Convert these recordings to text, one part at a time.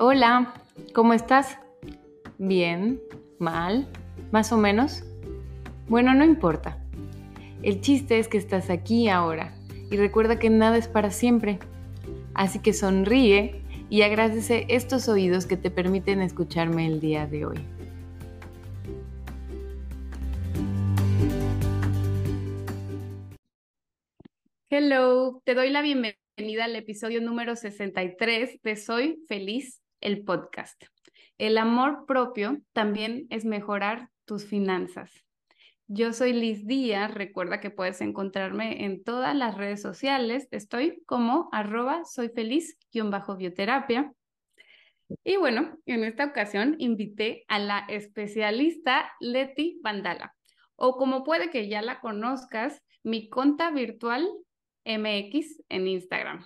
Hola, ¿cómo estás? ¿Bien? ¿Mal? ¿Más o menos? Bueno, no importa. El chiste es que estás aquí ahora y recuerda que nada es para siempre. Así que sonríe y agradece estos oídos que te permiten escucharme el día de hoy. Hello, te doy la bienvenida al episodio número 63 de Soy Feliz el podcast. El amor propio también es mejorar tus finanzas. Yo soy Liz Díaz, recuerda que puedes encontrarme en todas las redes sociales, estoy como arroba soy feliz-bioterapia. Y bueno, en esta ocasión invité a la especialista Leti Vandala, o como puede que ya la conozcas, mi conta virtual MX en Instagram.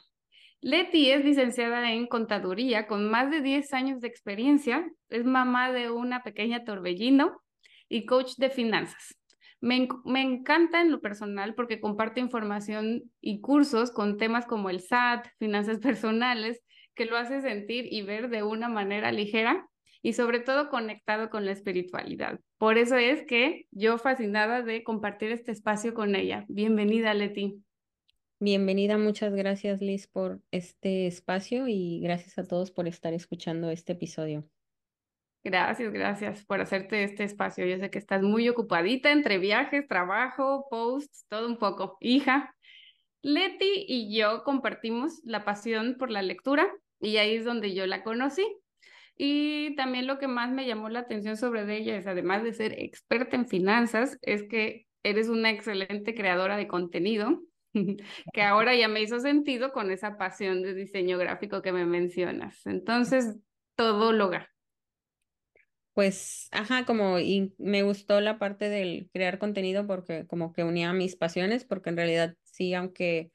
Leti es licenciada en contaduría con más de 10 años de experiencia, es mamá de una pequeña torbellino y coach de finanzas. Me, encanta en lo personal porque comparte información y cursos con temas como el SAT, finanzas personales, que lo hace sentir y ver de una manera ligera y sobre todo conectado con la espiritualidad. Por eso es que yo fascinada de compartir este espacio con ella. Bienvenida, Leti. Bienvenida, muchas gracias Liz por este espacio y gracias a todos por estar escuchando este episodio. Gracias, gracias por hacerte este espacio. Yo sé que estás muy ocupadita entre viajes, trabajo, posts, todo un poco. Hija, Leti y yo compartimos la pasión por la lectura y ahí es donde yo la conocí. Y también lo que más me llamó la atención sobre ella es, además de ser experta en finanzas, es que eres una excelente creadora de contenido que ahora ya me hizo sentido con esa pasión de diseño gráfico que me mencionas. Entonces, todo logra. Pues, ajá, como y me gustó la parte del crear contenido porque como que unía mis pasiones, porque en realidad sí, aunque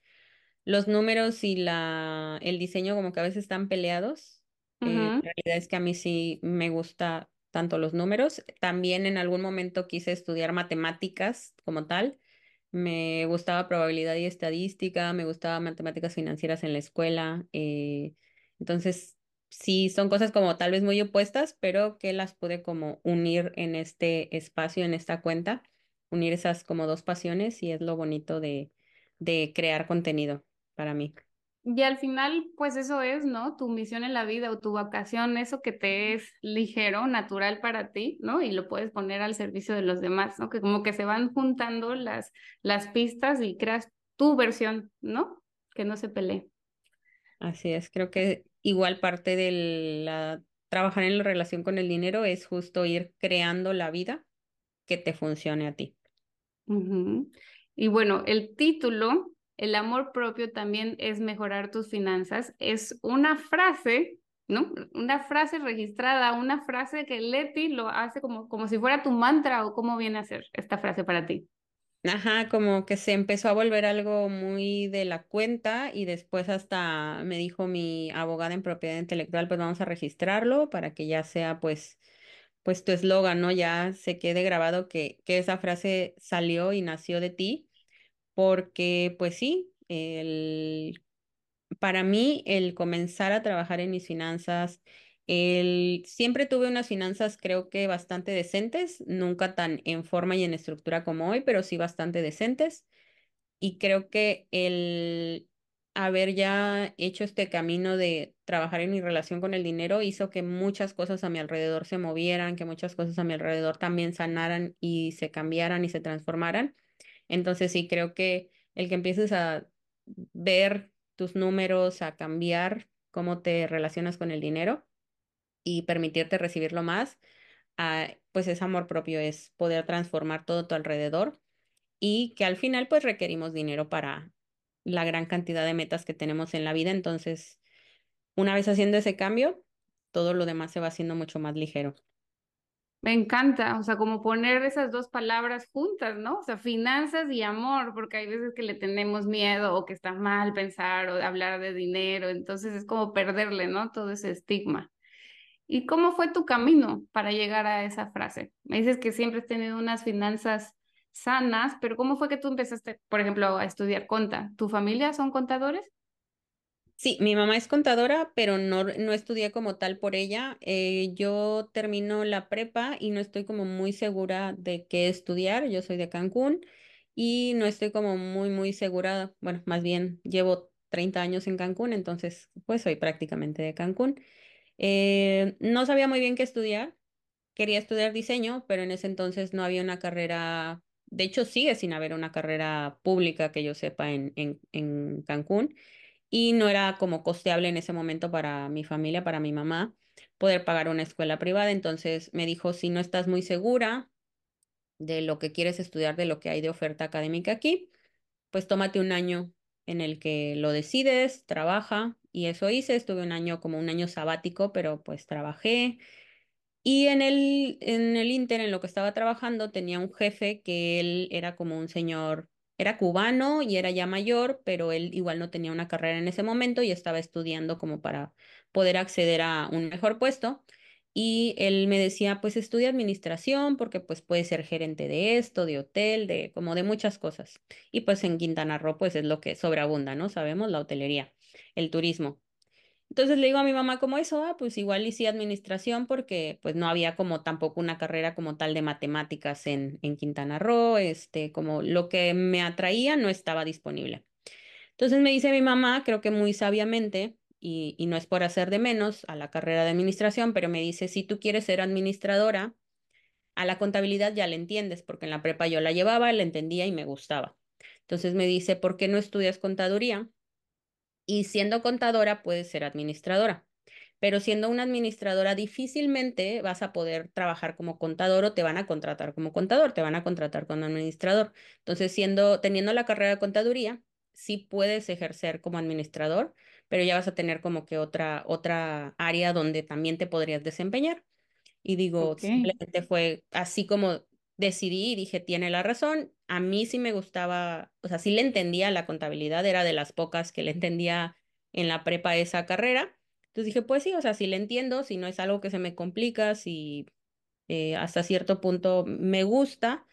los números y la, el diseño como que a veces están peleados, eh, la realidad es que a mí sí me gusta tanto los números. También en algún momento quise estudiar matemáticas como tal, me gustaba probabilidad y estadística, me gustaba matemáticas financieras en la escuela. Eh, entonces, sí, son cosas como tal vez muy opuestas, pero que las pude como unir en este espacio, en esta cuenta, unir esas como dos pasiones y es lo bonito de, de crear contenido para mí. Y al final, pues eso es, ¿no? Tu misión en la vida o tu vocación, eso que te es ligero, natural para ti, ¿no? Y lo puedes poner al servicio de los demás, ¿no? Que como que se van juntando las, las pistas y creas tu versión, ¿no? Que no se pelee. Así es, creo que igual parte de la trabajar en la relación con el dinero es justo ir creando la vida que te funcione a ti. Y bueno, el título el amor propio también es mejorar tus finanzas. Es una frase, ¿no? Una frase registrada, una frase que Leti lo hace como, como si fuera tu mantra o cómo viene a ser esta frase para ti. Ajá, como que se empezó a volver algo muy de la cuenta y después hasta me dijo mi abogada en propiedad intelectual, pues vamos a registrarlo para que ya sea pues pues tu eslogan, ¿no? Ya se quede grabado que, que esa frase salió y nació de ti porque pues sí, el, para mí el comenzar a trabajar en mis finanzas, el, siempre tuve unas finanzas creo que bastante decentes, nunca tan en forma y en estructura como hoy, pero sí bastante decentes. Y creo que el haber ya hecho este camino de trabajar en mi relación con el dinero hizo que muchas cosas a mi alrededor se movieran, que muchas cosas a mi alrededor también sanaran y se cambiaran y se transformaran. Entonces sí, creo que el que empieces a ver tus números, a cambiar cómo te relacionas con el dinero y permitirte recibirlo más, ah, pues es amor propio, es poder transformar todo tu alrededor y que al final pues requerimos dinero para la gran cantidad de metas que tenemos en la vida. Entonces, una vez haciendo ese cambio, todo lo demás se va haciendo mucho más ligero. Me encanta, o sea, como poner esas dos palabras juntas, ¿no? O sea, finanzas y amor, porque hay veces que le tenemos miedo o que está mal pensar o hablar de dinero, entonces es como perderle, ¿no? Todo ese estigma. ¿Y cómo fue tu camino para llegar a esa frase? Me dices que siempre has tenido unas finanzas sanas, pero ¿cómo fue que tú empezaste, por ejemplo, a estudiar conta? ¿Tu familia son contadores? Sí, mi mamá es contadora, pero no, no estudié como tal por ella. Eh, yo termino la prepa y no estoy como muy segura de qué estudiar. Yo soy de Cancún y no estoy como muy, muy segura. Bueno, más bien llevo 30 años en Cancún, entonces pues soy prácticamente de Cancún. Eh, no sabía muy bien qué estudiar. Quería estudiar diseño, pero en ese entonces no había una carrera, de hecho sigue sin haber una carrera pública que yo sepa en, en, en Cancún y no era como costeable en ese momento para mi familia, para mi mamá, poder pagar una escuela privada. Entonces me dijo, si no estás muy segura de lo que quieres estudiar, de lo que hay de oferta académica aquí, pues tómate un año en el que lo decides, trabaja. Y eso hice, estuve un año como un año sabático, pero pues trabajé. Y en el, en el Inter, en lo que estaba trabajando, tenía un jefe que él era como un señor era cubano y era ya mayor, pero él igual no tenía una carrera en ese momento y estaba estudiando como para poder acceder a un mejor puesto. Y él me decía, pues estudia administración porque pues puede ser gerente de esto, de hotel, de como de muchas cosas. Y pues en Quintana Roo pues es lo que sobreabunda, ¿no? Sabemos la hotelería, el turismo. Entonces le digo a mi mamá como eso, ah, pues igual hice administración porque pues no había como tampoco una carrera como tal de matemáticas en, en Quintana Roo, este, como lo que me atraía no estaba disponible. Entonces me dice mi mamá, creo que muy sabiamente, y, y no es por hacer de menos a la carrera de administración, pero me dice, si tú quieres ser administradora, a la contabilidad ya le entiendes, porque en la prepa yo la llevaba, la entendía y me gustaba. Entonces me dice, ¿por qué no estudias contaduría? Y siendo contadora puedes ser administradora. Pero siendo una administradora difícilmente vas a poder trabajar como contador o te van a contratar como contador, te van a contratar como administrador. Entonces, siendo teniendo la carrera de contaduría, sí puedes ejercer como administrador, pero ya vas a tener como que otra otra área donde también te podrías desempeñar. Y digo, simplemente fue así como decidí y dije, tiene la razón. A mí sí me gustaba, o sea, sí le entendía la contabilidad, era de las pocas que le entendía en la prepa esa carrera. Entonces dije, pues sí, o sea, sí le entiendo, si no es algo que se me complica, si eh, hasta cierto punto me gusta,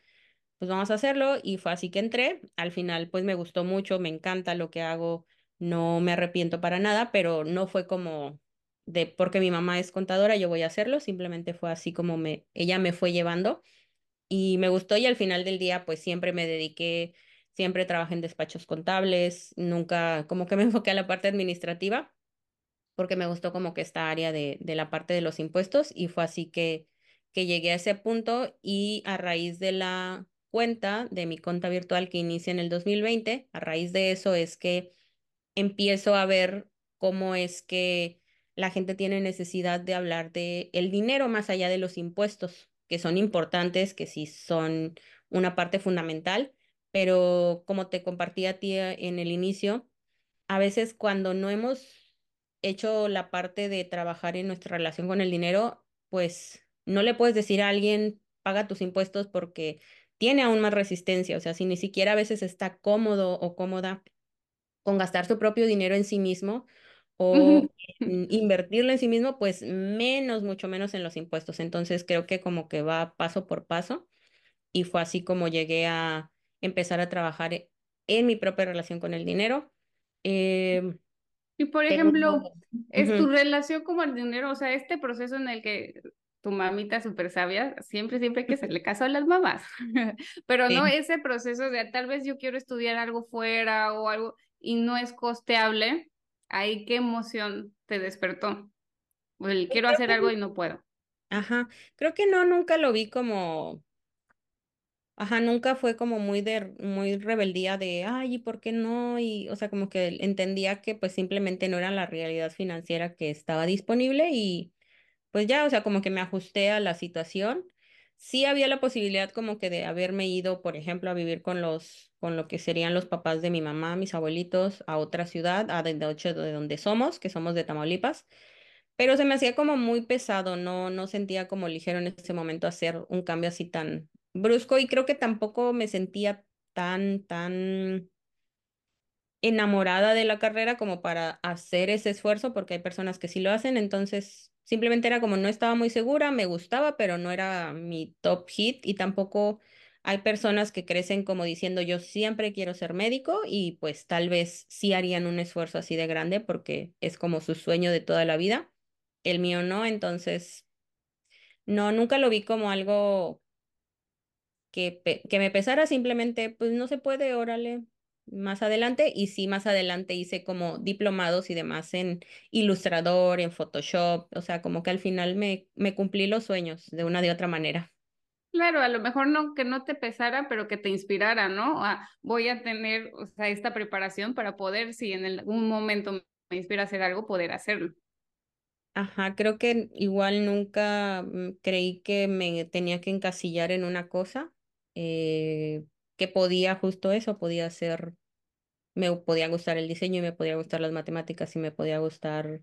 pues vamos a hacerlo. Y fue así que entré. Al final, pues me gustó mucho, me encanta lo que hago, no me arrepiento para nada, pero no fue como de porque mi mamá es contadora, yo voy a hacerlo, simplemente fue así como me, ella me fue llevando y me gustó y al final del día pues siempre me dediqué, siempre trabajé en despachos contables, nunca como que me enfoqué a la parte administrativa porque me gustó como que esta área de, de la parte de los impuestos y fue así que, que llegué a ese punto y a raíz de la cuenta de mi cuenta virtual que inicia en el 2020, a raíz de eso es que empiezo a ver cómo es que la gente tiene necesidad de hablar de el dinero más allá de los impuestos que son importantes, que sí son una parte fundamental, pero como te compartí a ti eh, en el inicio, a veces cuando no hemos hecho la parte de trabajar en nuestra relación con el dinero, pues no le puedes decir a alguien, paga tus impuestos porque tiene aún más resistencia, o sea, si ni siquiera a veces está cómodo o cómoda con gastar su propio dinero en sí mismo, o invertirlo en sí mismo, pues menos, mucho menos en los impuestos. Entonces creo que como que va paso por paso y fue así como llegué a empezar a trabajar en mi propia relación con el dinero. Em, y por ejemplo, es tu relación con el dinero, o sea, este proceso en el que tu mamita súper sabia, siempre, siempre que hacerle caso a las mamás, pero no ese proceso de tal vez yo quiero estudiar algo fuera o algo y no es costeable, ahí qué emoción te despertó. El quiero hacer algo y no puedo. Ajá, creo que no, nunca lo vi como, ajá, nunca fue como muy de, muy rebeldía de, ay, ¿y por qué no? Y, o sea, como que entendía que pues simplemente no era la realidad financiera que estaba disponible y pues ya, o sea, como que me ajusté a la situación. Sí había la posibilidad como que de haberme ido, por ejemplo, a vivir con los, con lo que serían los papás de mi mamá, mis abuelitos, a otra ciudad, a de, de donde somos, que somos de Tamaulipas, pero se me hacía como muy pesado, no, no sentía como ligero en ese momento hacer un cambio así tan brusco y creo que tampoco me sentía tan, tan enamorada de la carrera como para hacer ese esfuerzo, porque hay personas que sí lo hacen, entonces simplemente era como no estaba muy segura, me gustaba, pero no era mi top hit y tampoco Hay personas que crecen como diciendo yo siempre quiero ser médico y pues tal vez sí harían un esfuerzo así de grande porque es como su sueño de toda la vida. El mío no, entonces no, nunca lo vi como algo que, que me pesara, simplemente pues no se puede, órale, más adelante y sí, más adelante hice como diplomados y demás en Ilustrador, en Photoshop, o sea, como que al final me, me cumplí los sueños de una de otra manera. Claro, a lo mejor no que no te pesara, pero que te inspirara, ¿no? Ah, voy a tener, o sea, esta preparación para poder, si en algún momento me inspira a hacer algo, poder hacerlo. Ajá, creo que igual nunca mm, creí que me tenía que encasillar en una cosa, eh, podía justo eso, podía ser, me podía gustar el diseño y me podía gustar las matemáticas y me podía gustar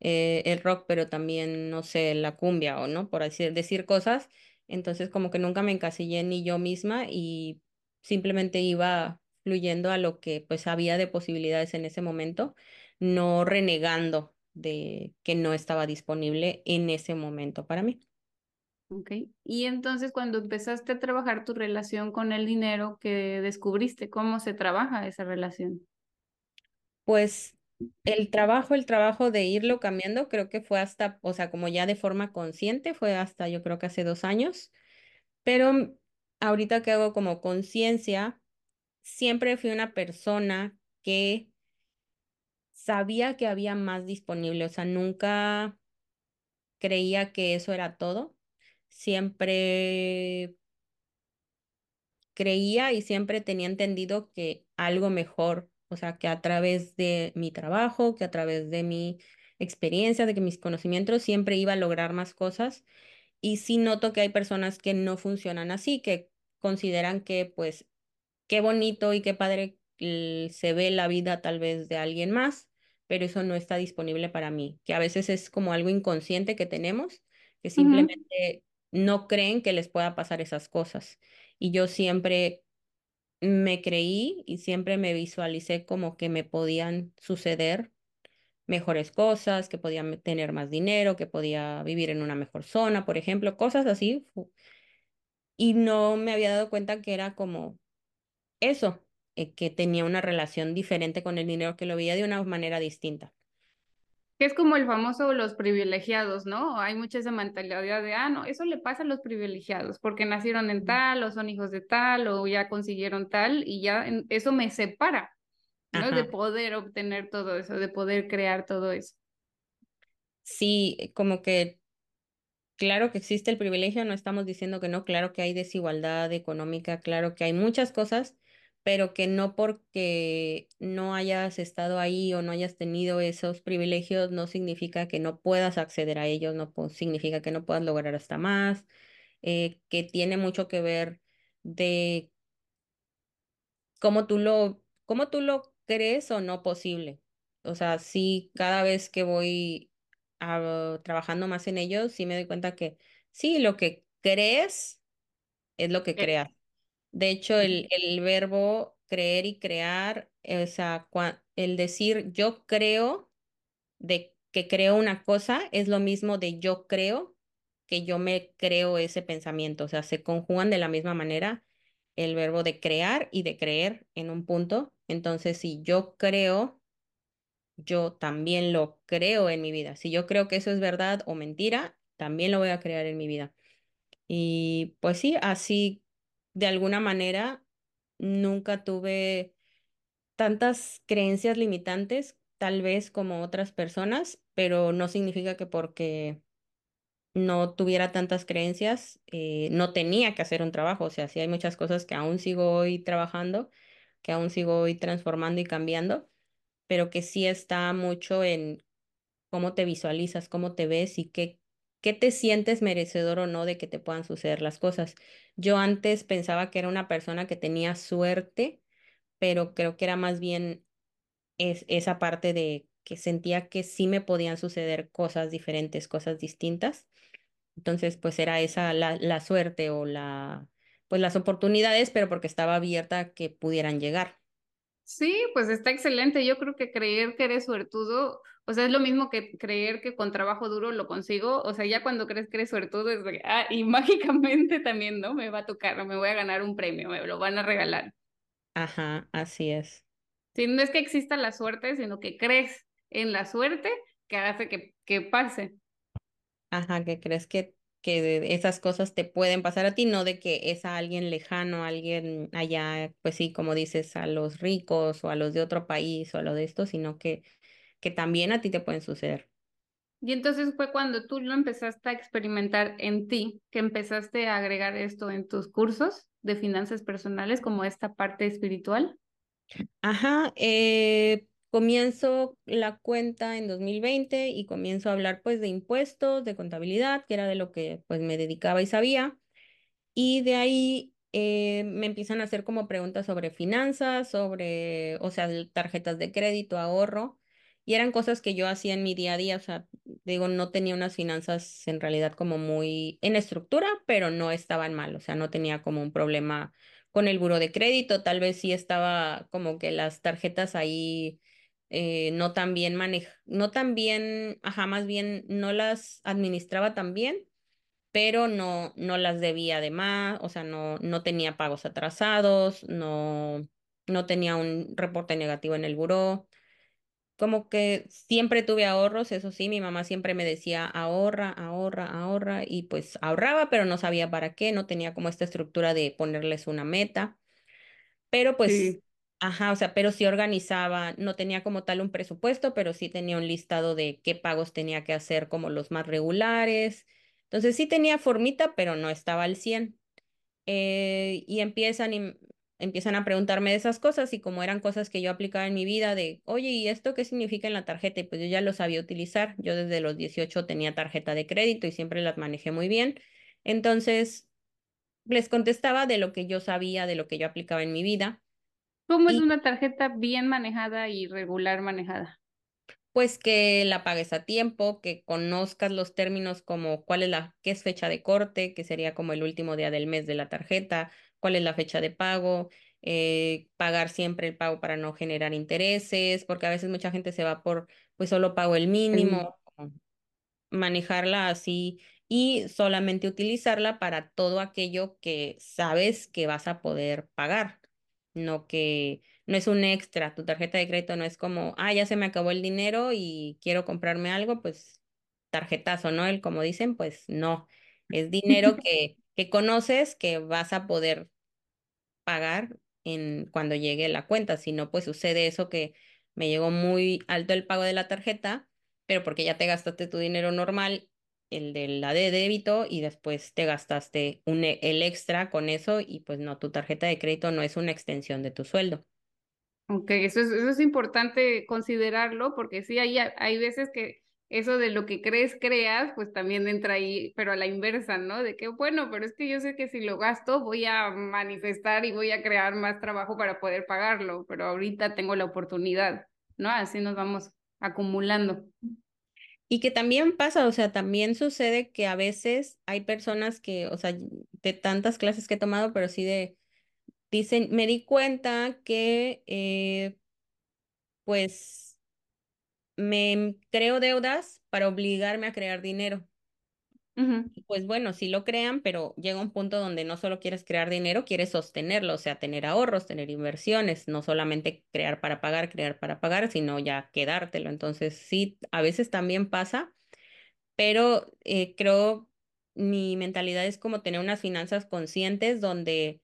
eh, el rock, pero también, no sé, la cumbia o no, por así decir cosas. Entonces como que nunca me encasillé ni yo misma y simplemente iba fluyendo a lo que pues había de posibilidades en ese momento, no renegando de que no estaba disponible en ese momento para mí. Y entonces cuando empezaste a trabajar tu relación con el dinero, ¿qué descubriste? ¿Cómo se trabaja esa relación? Pues el trabajo, el trabajo de irlo cambiando, creo que fue hasta, o sea, como ya de forma consciente, fue hasta yo creo que hace dos años, pero ahorita que hago como conciencia, siempre fui una persona que sabía que había más disponible, o sea, nunca creía que eso era todo. Siempre creía y siempre tenía entendido que algo mejor, o sea, que a través de mi trabajo, que a través de mi experiencia, de que mis conocimientos, siempre iba a lograr más cosas. Y sí noto que hay personas que no funcionan así, que consideran que pues qué bonito y qué padre se ve la vida tal vez de alguien más, pero eso no está disponible para mí, que a veces es como algo inconsciente que tenemos, que simplemente no creen que les pueda pasar esas cosas. Y yo siempre me creí y siempre me visualicé como que me podían suceder mejores cosas, que podía tener más dinero, que podía vivir en una mejor zona, por ejemplo, cosas así. Y no me había dado cuenta que era como eso, eh, que tenía una relación diferente con el dinero, que lo veía de una manera distinta. Que es como el famoso los privilegiados, ¿no? Hay mucha esa mentalidad de, ah, no, eso le pasa a los privilegiados, porque nacieron en tal, o son hijos de tal, o ya consiguieron tal, y ya eso me separa, ¿no? De poder obtener todo eso, de poder crear todo eso. Sí, como que Claro que existe el privilegio, no estamos diciendo que no, claro que hay desigualdad económica, claro que hay muchas cosas, pero que no porque no hayas estado ahí o no hayas tenido esos privilegios no significa que no puedas acceder a ellos, no significa que no puedas lograr hasta más, eh, que tiene mucho que ver de cómo tú lo, cómo tú lo crees o no posible. O sea, sí, cada vez que voy trabajando más en ellos, sí me doy cuenta que sí, lo que crees es lo que creas. De hecho, el, el verbo creer y crear, o sea, el decir yo creo de que creo una cosa es lo mismo de yo creo que yo me creo ese pensamiento. O sea, se conjugan de la misma manera el verbo de crear y de creer en un punto. Entonces, si yo creo yo también lo creo en mi vida. Si yo creo que eso es verdad o mentira, también lo voy a crear en mi vida. Y pues sí, así de alguna manera nunca tuve tantas creencias limitantes, tal vez como otras personas, pero no significa que porque no tuviera tantas creencias, eh, no tenía que hacer un trabajo. O sea, sí hay muchas cosas que aún sigo hoy trabajando, que aún sigo hoy transformando y cambiando pero que sí está mucho en cómo te visualizas, cómo te ves y qué, qué te sientes merecedor o no de que te puedan suceder las cosas. Yo antes pensaba que era una persona que tenía suerte, pero creo que era más bien es, esa parte de que sentía que sí me podían suceder cosas diferentes, cosas distintas. Entonces, pues era esa la, la suerte o la, pues las oportunidades, pero porque estaba abierta a que pudieran llegar. Sí, pues está excelente. Yo creo que creer que eres suertudo, o sea, es lo mismo que creer que con trabajo duro lo consigo. O sea, ya cuando crees que eres suertudo, es de, ah, y mágicamente también, ¿no? Me va a tocar, me voy a ganar un premio, me lo van a regalar. Ajá, así es. Sí, no es que exista la suerte, sino que crees en la suerte que hace que, que pase. Ajá, que crees que, que esas cosas te pueden pasar a ti, no de que es a alguien lejano, a alguien allá, pues sí, como dices, a los ricos o a los de otro país o a lo de esto, sino que, que también a ti te pueden suceder. Y entonces fue cuando tú lo empezaste a experimentar en ti, que empezaste a agregar esto en tus cursos de finanzas personales, como esta parte espiritual. Ajá, eh, comienzo la cuenta en 2020 y comienzo a hablar pues de impuestos, de contabilidad, que era de lo que pues me dedicaba y sabía. Y de ahí eh, me empiezan a hacer como preguntas sobre finanzas, sobre, o sea, tarjetas de crédito, ahorro. Y eran cosas que yo hacía en mi día a día. O sea, digo, no tenía unas finanzas en realidad como muy en estructura, pero no estaban mal. O sea, no tenía como un problema con el buro de crédito. Tal vez sí estaba como que las tarjetas ahí eh, no tan bien manej, no tan bien, ajá, bien no las administraba tan bien pero no, no las debía de más, o sea, no, no tenía pagos atrasados, no, no tenía un reporte negativo en el buró. Como que siempre tuve ahorros, eso sí, mi mamá siempre me decía ahorra, ahorra, ahorra, y pues ahorraba, pero no sabía para qué, no tenía como esta estructura de ponerles una meta. Pero pues. Ajá, o sea, pero sí organizaba, no tenía como tal un presupuesto, pero sí tenía un listado de qué pagos tenía que hacer como los más regulares. Entonces sí tenía formita, pero no estaba al 100. Eh, y empiezan y empiezan a preguntarme de esas cosas y como eran cosas que yo aplicaba en mi vida de, oye, ¿y esto qué significa en la tarjeta? Y pues yo ya lo sabía utilizar. Yo desde los 18 tenía tarjeta de crédito y siempre las manejé muy bien. Entonces les contestaba de lo que yo sabía, de lo que yo aplicaba en mi vida. ¿Cómo es una tarjeta bien manejada y regular manejada? pues que la pagues a tiempo, que conozcas los términos como cuál es la, qué es fecha de corte, que sería como el último día del mes de la tarjeta, cuál es la fecha de pago, eh, pagar siempre el pago para no generar intereses, porque a veces mucha gente se va por, pues solo pago el mínimo, manejarla así y solamente utilizarla para todo aquello que sabes que vas a poder pagar, no que no es un extra, tu tarjeta de crédito no es como, ah, ya se me acabó el dinero y quiero comprarme algo, pues tarjetazo, ¿no? El como dicen, pues no, es dinero que que conoces que vas a poder pagar en cuando llegue la cuenta. Si no, pues sucede eso que me llegó muy alto el pago de la tarjeta, pero porque ya te gastaste tu dinero normal, el de la de débito, y después te gastaste un, e- el extra con eso, y pues no, tu tarjeta de crédito no es una extensión de tu sueldo. Ok, eso es, eso es importante considerarlo porque sí, hay, hay veces que eso de lo que crees, creas, pues también entra ahí, pero a la inversa, ¿no? De que, bueno, pero es que yo sé que si lo gasto voy a manifestar y voy a crear más trabajo para poder pagarlo, pero ahorita tengo la oportunidad, ¿no? Así nos vamos acumulando. Y que también pasa, o sea, también sucede que a veces hay personas que, o sea, de tantas clases que he tomado, pero sí de, dicen, me di cuenta que, eh, pues me creo deudas para obligarme a crear dinero. Pues bueno, sí lo crean, pero llega un punto donde no solo quieres crear dinero, quieres sostenerlo, o sea, tener ahorros, tener inversiones, no solamente crear para pagar, crear para pagar, sino ya quedártelo. Entonces, sí, a veces también pasa, pero eh, creo mi mentalidad es como tener unas finanzas conscientes donde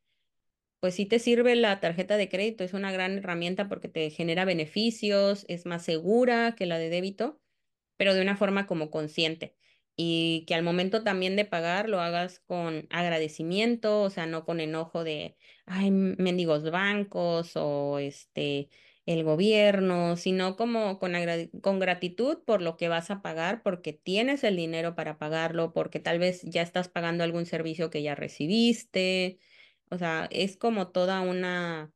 pues sí te sirve la tarjeta de crédito, es una gran herramienta porque te genera beneficios, es más segura que la de débito pero de una forma como consciente. Y que al momento también de pagar lo hagas con agradecimiento, o sea, no con enojo de, ay, mendigos bancos o este, el gobierno, sino como con, con gratitud por lo que vas a pagar, porque tienes el dinero para pagarlo, porque tal vez ya estás pagando algún servicio que ya recibiste. O sea, es como toda una,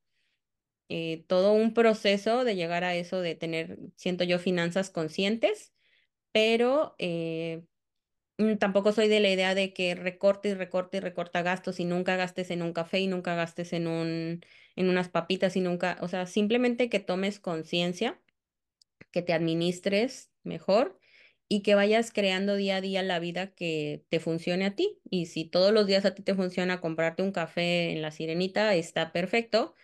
eh, todo un proceso de llegar a eso de tener, siento yo, finanzas conscientes pero eh, tampoco soy de la idea de que recorte y recorte y recorta gastos y nunca gastes en un café y nunca gastes en un, en unas papitas y nunca, o sea, simplemente que tomes conciencia, que te administres mejor y que vayas creando día a día la vida que te funcione a ti. Y si todos los días a ti te funciona comprarte un café en la sirenita, está perfecto.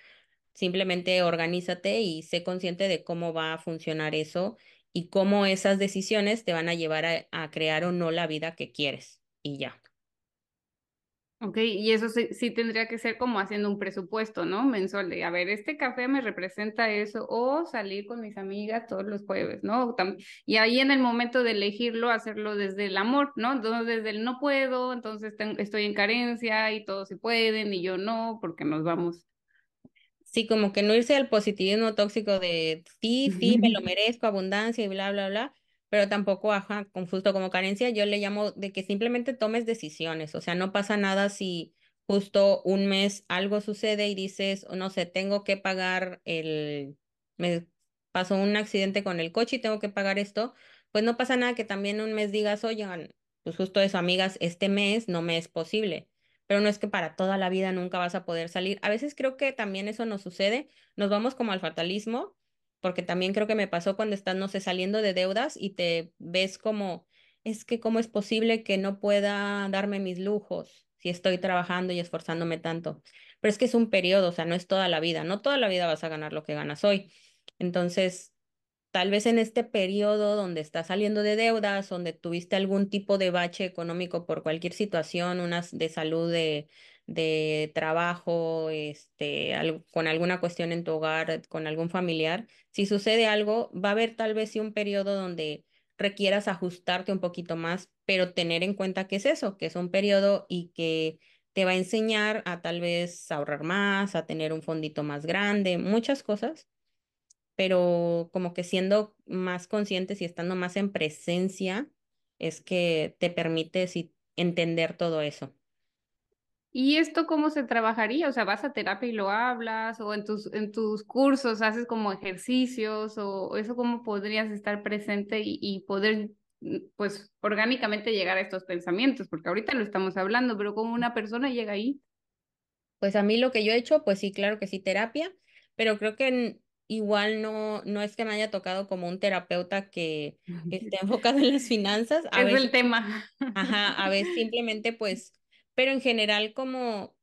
Simplemente organízate y sé consciente de cómo va a funcionar eso y cómo esas decisiones te van a llevar a, crear o no la vida que quieres. Y ya. Ok, y eso sí, sí, tendría que ser como haciendo un presupuesto, ¿no? Mensual de, a ver, este café me representa eso, o salir con mis amigas todos los jueves, ¿no? Y ahí en el momento de elegirlo, hacerlo desde el amor, ¿no? Entonces, desde el no puedo, entonces estoy en carencia y todos sí pueden y yo no, porque nos vamos. Sí, como que no irse al positivismo tóxico de sí, sí, me lo merezco, abundancia y bla, bla, bla, pero tampoco, ajá, con justo como carencia, yo le llamo de que simplemente tomes decisiones, o sea, no pasa nada si justo un mes algo sucede y dices, no sé, tengo que pagar el, me pasó un accidente con el coche y tengo que pagar esto, pues no pasa nada que también un mes digas, oigan, pues justo eso, amigas, este mes no me es posible pero no es que para toda la vida nunca vas a poder salir. A veces creo que también eso nos sucede, nos vamos como al fatalismo porque también creo que me pasó cuando estás, no sé, saliendo de deudas y te ves como, es que cómo es posible que no pueda darme mis lujos si estoy trabajando y esforzándome tanto. Pero es que es un periodo, o sea, no es toda la vida, no toda la vida vas a ganar lo que ganas hoy. Entonces, tal vez en este periodo donde estás saliendo de deudas, donde tuviste algún tipo de bache económico por cualquier situación, unas de salud, de, de trabajo, este, con alguna cuestión en tu hogar, con algún familiar, si sucede algo, va a haber tal vez sí un periodo donde requieras ajustarte un poquito más, pero tener en cuenta que es eso, que es un periodo y que te va a enseñar a tal vez ahorrar más, a tener un fondito más grande, muchas cosas, pero como que siendo más conscientes y estando más en presencia es que te permite entender todo eso. ¿Y esto cómo se trabajaría? O sea, vas a terapia y lo hablas, o en tus, en tus cursos haces como ejercicios, o eso cómo podrías estar presente y, y poder, pues, orgánicamente llegar a estos pensamientos, porque ahorita lo estamos hablando, pero ¿cómo una persona llega ahí? Pues a mí lo que yo he hecho, pues sí, claro que sí, terapia, pero creo que igual no, no es que me haya tocado como un terapeuta que esté enfocado en las finanzas. A es el tema. Ajá, a veces simplemente pues pero en general como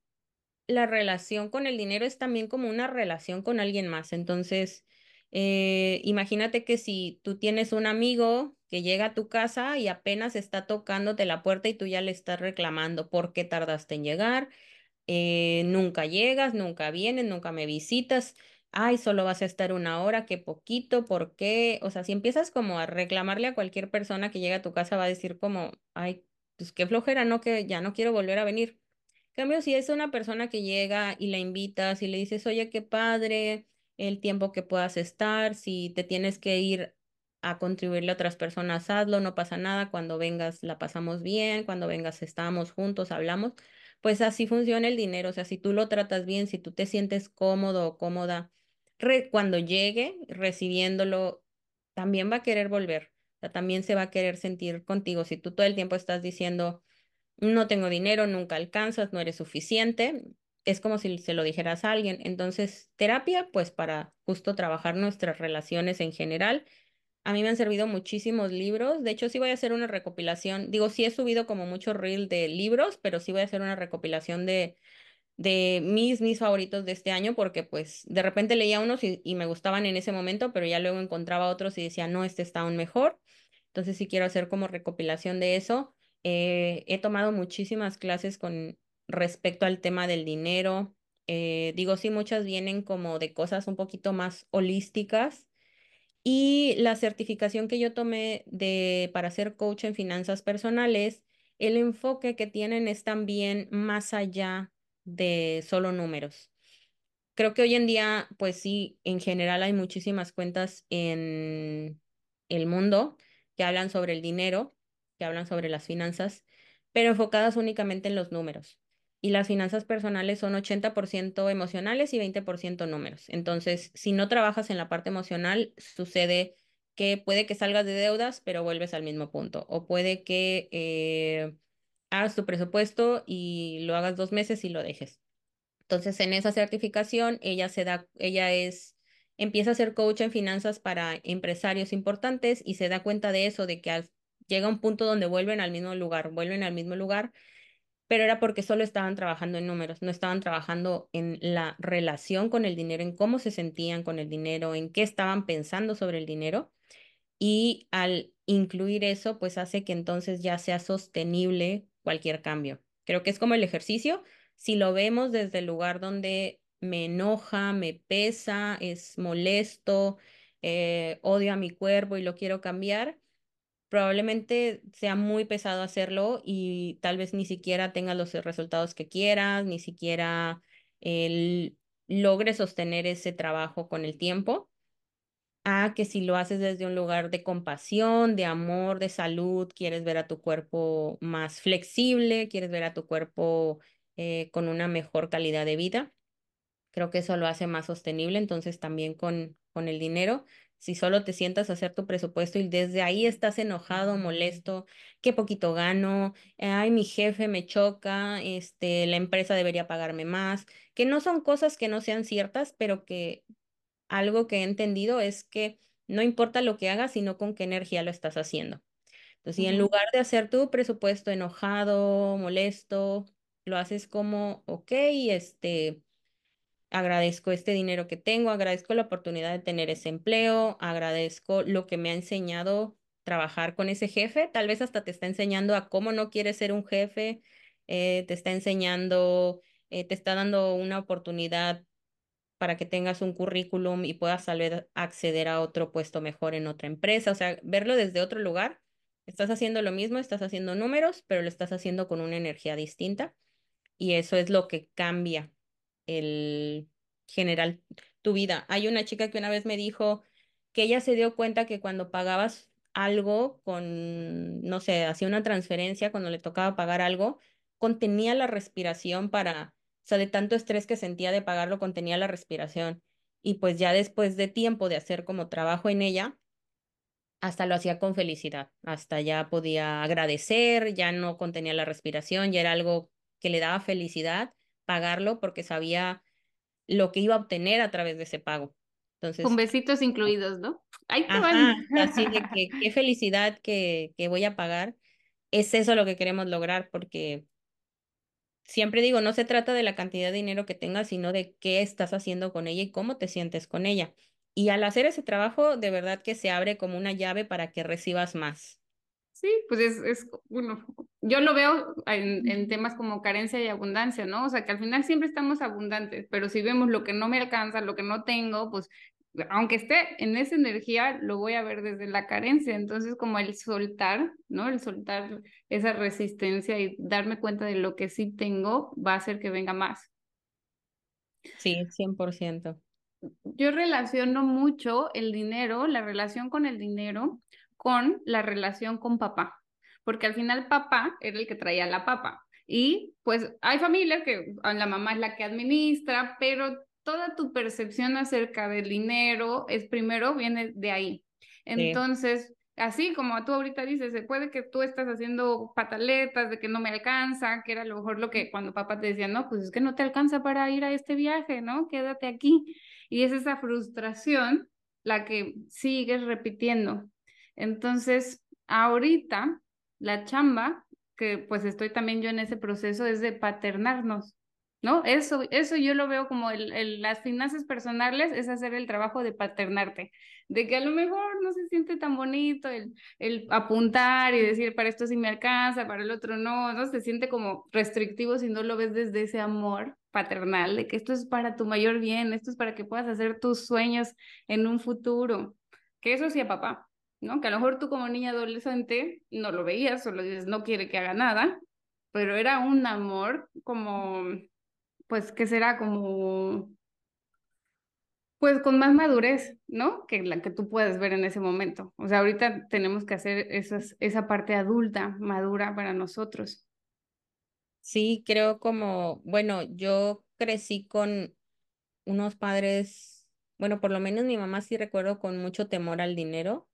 la relación con el dinero es también como una relación con alguien más. Entonces, eh, imagínate que si tú tienes un amigo que llega a tu casa y apenas está tocándote la puerta y tú ya le estás reclamando por qué tardaste en llegar, eh, nunca llegas, nunca vienes, nunca me visitas, ay, solo vas a estar una hora, qué poquito, ¿por qué? O sea, si empiezas como a reclamarle a cualquier persona que llega a tu casa, va a decir como, ay, pues qué flojera, no, que ya no quiero volver a venir. En cambio, si es una persona que llega y la invitas y le dices, oye, qué padre el tiempo que puedas estar, si te tienes que ir a contribuirle a otras personas, hazlo, no pasa nada, cuando vengas la pasamos bien, cuando vengas estamos juntos, hablamos, pues así funciona el dinero, o sea, si tú lo tratas bien, si tú te sientes cómodo o cómoda, cuando llegue recibiéndolo, también va a querer volver también se va a querer sentir contigo. Si tú todo el tiempo estás diciendo, no tengo dinero, nunca alcanzas, no eres suficiente, es como si se lo dijeras a alguien. Entonces, terapia, pues para justo trabajar nuestras relaciones en general. A mí me han servido muchísimos libros. De hecho, sí voy a hacer una recopilación. Digo, sí he subido como mucho reel de libros, pero sí voy a hacer una recopilación de, de mis, mis favoritos de este año, porque pues de repente leía unos y, me gustaban en ese momento, pero ya luego encontraba otros y decía, no, este está aún mejor. Entonces sí quiero hacer como recopilación de eso. Eh, he tomado muchísimas clases con respecto al tema del dinero. Eh, digo, sí, muchas vienen como de cosas un poquito más holísticas. Y la certificación que yo tomé de, para ser coach en finanzas personales, el enfoque que tienen es también más allá de solo números. Creo que hoy en día, pues sí, en general hay muchísimas cuentas en el mundo que hablan sobre el dinero, que hablan sobre las finanzas, pero enfocadas únicamente en los números. Y las finanzas personales son 80% emocionales y 20% números. Entonces, si no trabajas en la parte emocional, sucede que puede que salgas de deudas, pero vuelves al mismo punto. O puede que eh, hagas tu presupuesto y lo hagas dos meses y lo dejes. Entonces, en esa certificación, ella se da, ella es, empieza a ser coach en finanzas para empresarios importantes y se da cuenta de eso, de que llega un punto donde vuelven al mismo lugar, vuelven al mismo lugar, pero era porque solo estaban trabajando en números, no estaban trabajando en la relación con el dinero, en cómo se sentían con el dinero, en qué estaban pensando sobre el dinero. Y al incluir eso, pues hace que entonces ya sea sostenible cualquier cambio. Creo que es como el ejercicio. Si lo vemos desde el lugar donde me enoja, me pesa, es molesto, eh, odio a mi cuerpo y lo quiero cambiar, probablemente sea muy pesado hacerlo y tal vez ni siquiera tengas los resultados que quieras, ni siquiera el, logre sostener ese trabajo con el tiempo, a que si lo haces desde un lugar de compasión, de amor, de salud, quieres ver a tu cuerpo más flexible, quieres ver a tu cuerpo eh, con una mejor calidad de vida. Creo que eso lo hace más sostenible, entonces también con, con el dinero si solo te sientas a hacer tu presupuesto y desde ahí estás enojado, molesto, qué poquito gano, ay, mi jefe me choca, este, la empresa debería pagarme más, que no son cosas que no sean ciertas, pero que algo que he entendido es que no importa lo que hagas, sino con qué energía lo estás haciendo. Entonces, si en lugar de hacer tu presupuesto enojado, molesto, lo haces como, ok, este, agradezco este dinero que tengo, agradezco la oportunidad de tener ese empleo, agradezco lo que me ha enseñado trabajar con ese jefe, tal vez hasta te está enseñando a cómo no quieres ser un jefe, eh, te está enseñando, eh, te está dando una oportunidad para que tengas un currículum y puedas acceder a otro puesto mejor en otra empresa, o sea, verlo desde otro lugar. Estás haciendo lo mismo, estás haciendo números, pero lo estás haciendo con una energía distinta y eso es lo que cambia el general tu vida. Hay una chica que una vez me dijo que ella se dio cuenta que cuando pagabas algo con, no sé, hacía una transferencia, cuando le tocaba pagar algo, contenía la respiración para, sea, de tanto estrés que sentía de pagarlo, contenía la respiración. Y pues ya después de tiempo de hacer como trabajo en ella, hasta lo hacía con felicidad, hasta ya podía agradecer, ya no contenía la respiración, ya era algo que le daba felicidad pagarlo porque sabía lo que iba a obtener a través de ese pago. Entonces, Con besitos incluidos, ¿no? Ahí te van. Así de que qué felicidad que, que voy a pagar. Es eso lo que queremos lograr porque siempre digo, no se trata de la cantidad de dinero que tengas, sino de qué estás haciendo con ella y cómo te sientes con ella. Y al hacer ese trabajo, de verdad que se abre como una llave para que recibas más. Sí, pues es, es bueno, yo lo veo en, en, temas como carencia y abundancia, ¿no? O sea, que al final siempre estamos abundantes, pero si vemos lo que no me alcanza, lo que no tengo, pues aunque esté en esa energía, lo voy a ver desde la carencia. Entonces, como el soltar, ¿no? El soltar esa resistencia y darme cuenta de lo que sí tengo va a hacer que venga más. Sí, 100%. Yo relaciono mucho el dinero, la relación con el dinero, con la relación con papá, porque al final papá era el que traía la papa. Y pues hay familias que la mamá es la que administra, pero toda tu percepción acerca del dinero es primero viene de ahí. Entonces, así como tú ahorita dices, se puede que tú estás haciendo pataletas de que no me alcanza, que era a lo mejor lo que cuando papá te decía, no, pues es que no te alcanza para ir a este viaje, ¿no? Quédate aquí. Y es esa frustración la que sigues repitiendo. Entonces, ahorita la chamba, que pues estoy también yo en ese proceso, es de paternarnos, ¿no? Eso, eso yo lo veo como el, las finanzas personales, es hacer el trabajo de paternarte, de que a lo mejor no se siente tan bonito el, el apuntar y decir, para esto sí me alcanza, para el otro no, ¿no? Se siente como restrictivo si no lo ves desde ese amor paternal, de que esto es para tu mayor bien, esto es para que puedas hacer tus sueños en un futuro, que eso sí papá, ¿no? Que a lo mejor tú como niña adolescente no lo veías, solo dices, no quiere que haga nada, pero era un amor como, pues, que será como, pues, con más madurez, ¿no? Que la que tú puedes ver en ese momento. O sea, ahorita tenemos que hacer esa parte adulta, madura para nosotros. Sí, creo como, bueno, yo crecí con unos padres, bueno, por lo menos mi mamá sí recuerdo con mucho temor al dinero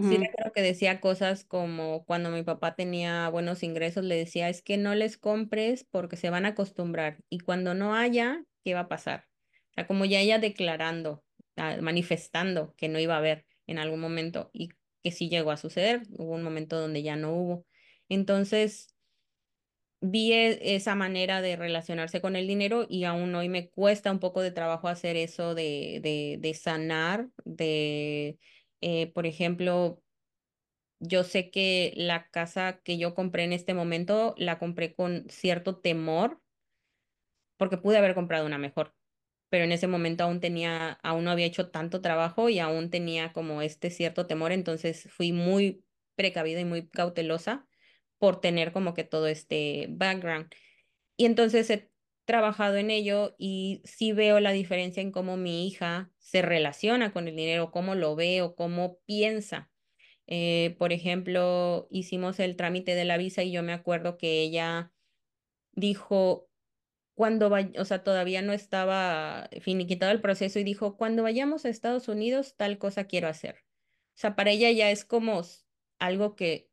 Sí, recuerdo que decía cosas como cuando mi papá tenía buenos ingresos, le decía, es que no les compres porque se van a acostumbrar y cuando no haya, ¿qué va a pasar? O sea, como ya ella declarando, ah, manifestando que no iba a haber en algún momento y que sí llegó a suceder, hubo un momento donde ya no hubo. Entonces, vi e- esa manera de relacionarse con el dinero y aún hoy me cuesta un poco de trabajo hacer eso de, de, de sanar, de, eh, por ejemplo, yo sé que la casa que yo compré en este momento la compré con cierto temor porque pude haber comprado una mejor, pero en ese momento aún tenía, aún no había hecho tanto trabajo y aún tenía como este cierto temor, entonces fui muy precavida y muy cautelosa por tener como que todo este background. Y entonces he trabajado en ello y sí veo la diferencia en cómo mi hija se relaciona con el dinero, cómo lo ve o cómo piensa. Eh, por ejemplo, hicimos el trámite de la visa y yo me acuerdo que ella dijo, cuando vay- o sea, todavía no estaba finiquitado el proceso y dijo, cuando vayamos a Estados Unidos, tal cosa quiero hacer. O sea, para ella ya es como algo que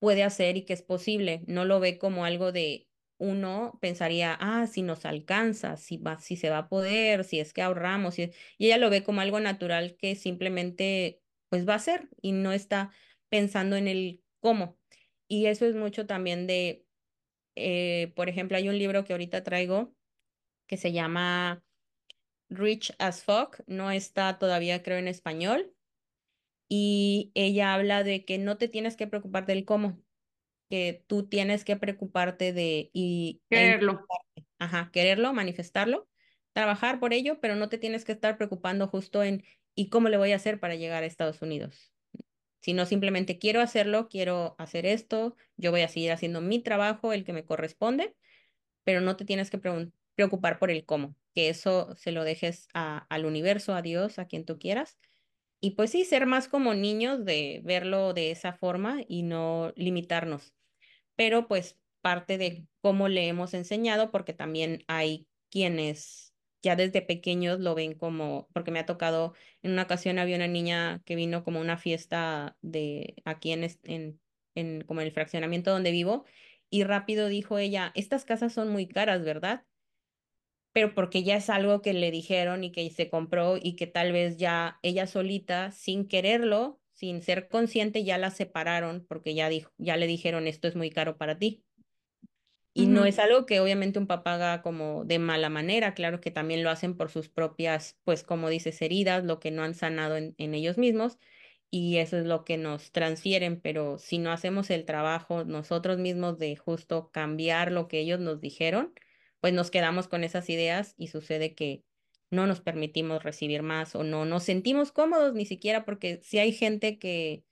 puede hacer y que es posible. No lo ve como algo de uno pensaría, ah, si nos alcanza, si va, si se va a poder, si es que ahorramos, si- y ella lo ve como algo natural que simplemente pues va a ser y no está pensando en el cómo. Y eso es mucho también de, eh, por ejemplo, hay un libro que ahorita traigo que se llama Rich as Fuck, no está todavía creo en español, y ella habla de que no te tienes que preocupar del cómo, que tú tienes que preocuparte de y, e Quererlo. ajá, quererlo, manifestarlo, trabajar por ello, pero no te tienes que estar preocupando justo en ¿y cómo le voy a hacer para llegar a Estados Unidos? Sino simplemente quiero hacerlo, quiero hacer esto, yo voy a seguir haciendo mi trabajo, el que me corresponde, pero no te tienes que preocupar por el cómo, que eso se lo dejes a, al universo, a Dios, a quien tú quieras. Y pues sí, ser más como niños de verlo de esa forma y no limitarnos pero pues parte de cómo le hemos enseñado, porque también hay quienes ya desde pequeños lo ven como, porque me ha tocado, en una ocasión había una niña que vino como una fiesta de aquí en, en, en como el fraccionamiento donde vivo, y rápido dijo ella, estas casas son muy caras, ¿verdad? pero porque ya es algo que le dijeron y que se compró y que tal vez ya ella solita, sin quererlo, sin ser consciente, ya la separaron porque ya dijo, ya le dijeron esto es muy caro para ti. Y no es algo que obviamente un papá haga como de mala manera, claro que también lo hacen por sus propias, pues como dices, heridas, lo que no han sanado en, en ellos mismos, y eso es lo que nos transfieren, pero si no hacemos el trabajo nosotros mismos de justo cambiar lo que ellos nos dijeron, pues nos quedamos con esas ideas y sucede que no nos permitimos recibir más o no nos sentimos cómodos ni siquiera porque si hay gente que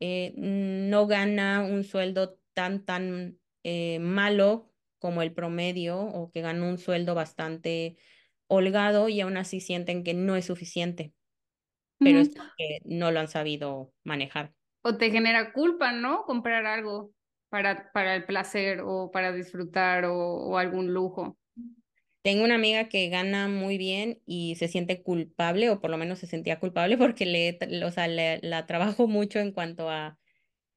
eh, no gana un sueldo tan, tan eh, malo como el promedio o que gana un sueldo bastante holgado y aún así sienten que no es suficiente, pero es porque no lo han sabido manejar. O te genera culpa, ¿no? Comprar algo para, para el placer o para disfrutar o, o algún lujo. Tengo una amiga que gana muy bien y se siente culpable, o por lo menos se sentía culpable porque le, o sea, la trabajo mucho en cuanto a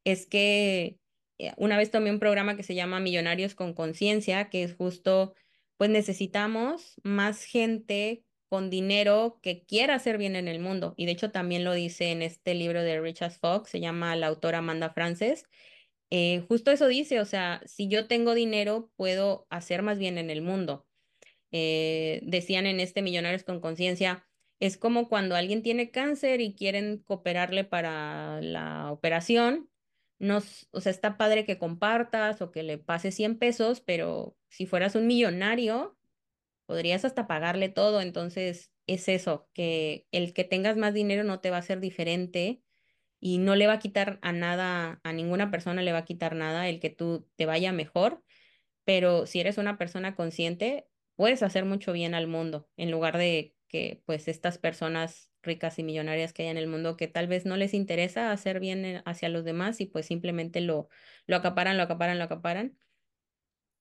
es que eh, una vez tomé un programa que se llama Millonarios con Conciencia, que es justo, pues necesitamos más gente con dinero que quiera hacer bien en el mundo. Y de hecho también lo dice en este libro de Richard Fox, se llama la autora Amanda Frances. Eh, justo eso dice, o sea, si yo tengo dinero, puedo hacer más bien en el mundo eh, decían en este Millonarios con Conciencia, es como cuando alguien tiene cáncer y quieren cooperarle para la operación. Nos, o sea, está padre que compartas o que le pases 100 pesos, pero si fueras un millonario, podrías hasta pagarle todo. Entonces, es eso, que el que tengas más dinero no te va a hacer diferente y no le va a quitar a nada, a ninguna persona le va a quitar nada el que tú te vaya mejor pero si eres una persona consciente, puedes hacer mucho bien al mundo, en lugar de que pues estas personas ricas y millonarias que hay en el mundo que tal vez no les interesa hacer bien en- hacia los demás y pues simplemente lo, lo acaparan, lo acaparan, lo acaparan.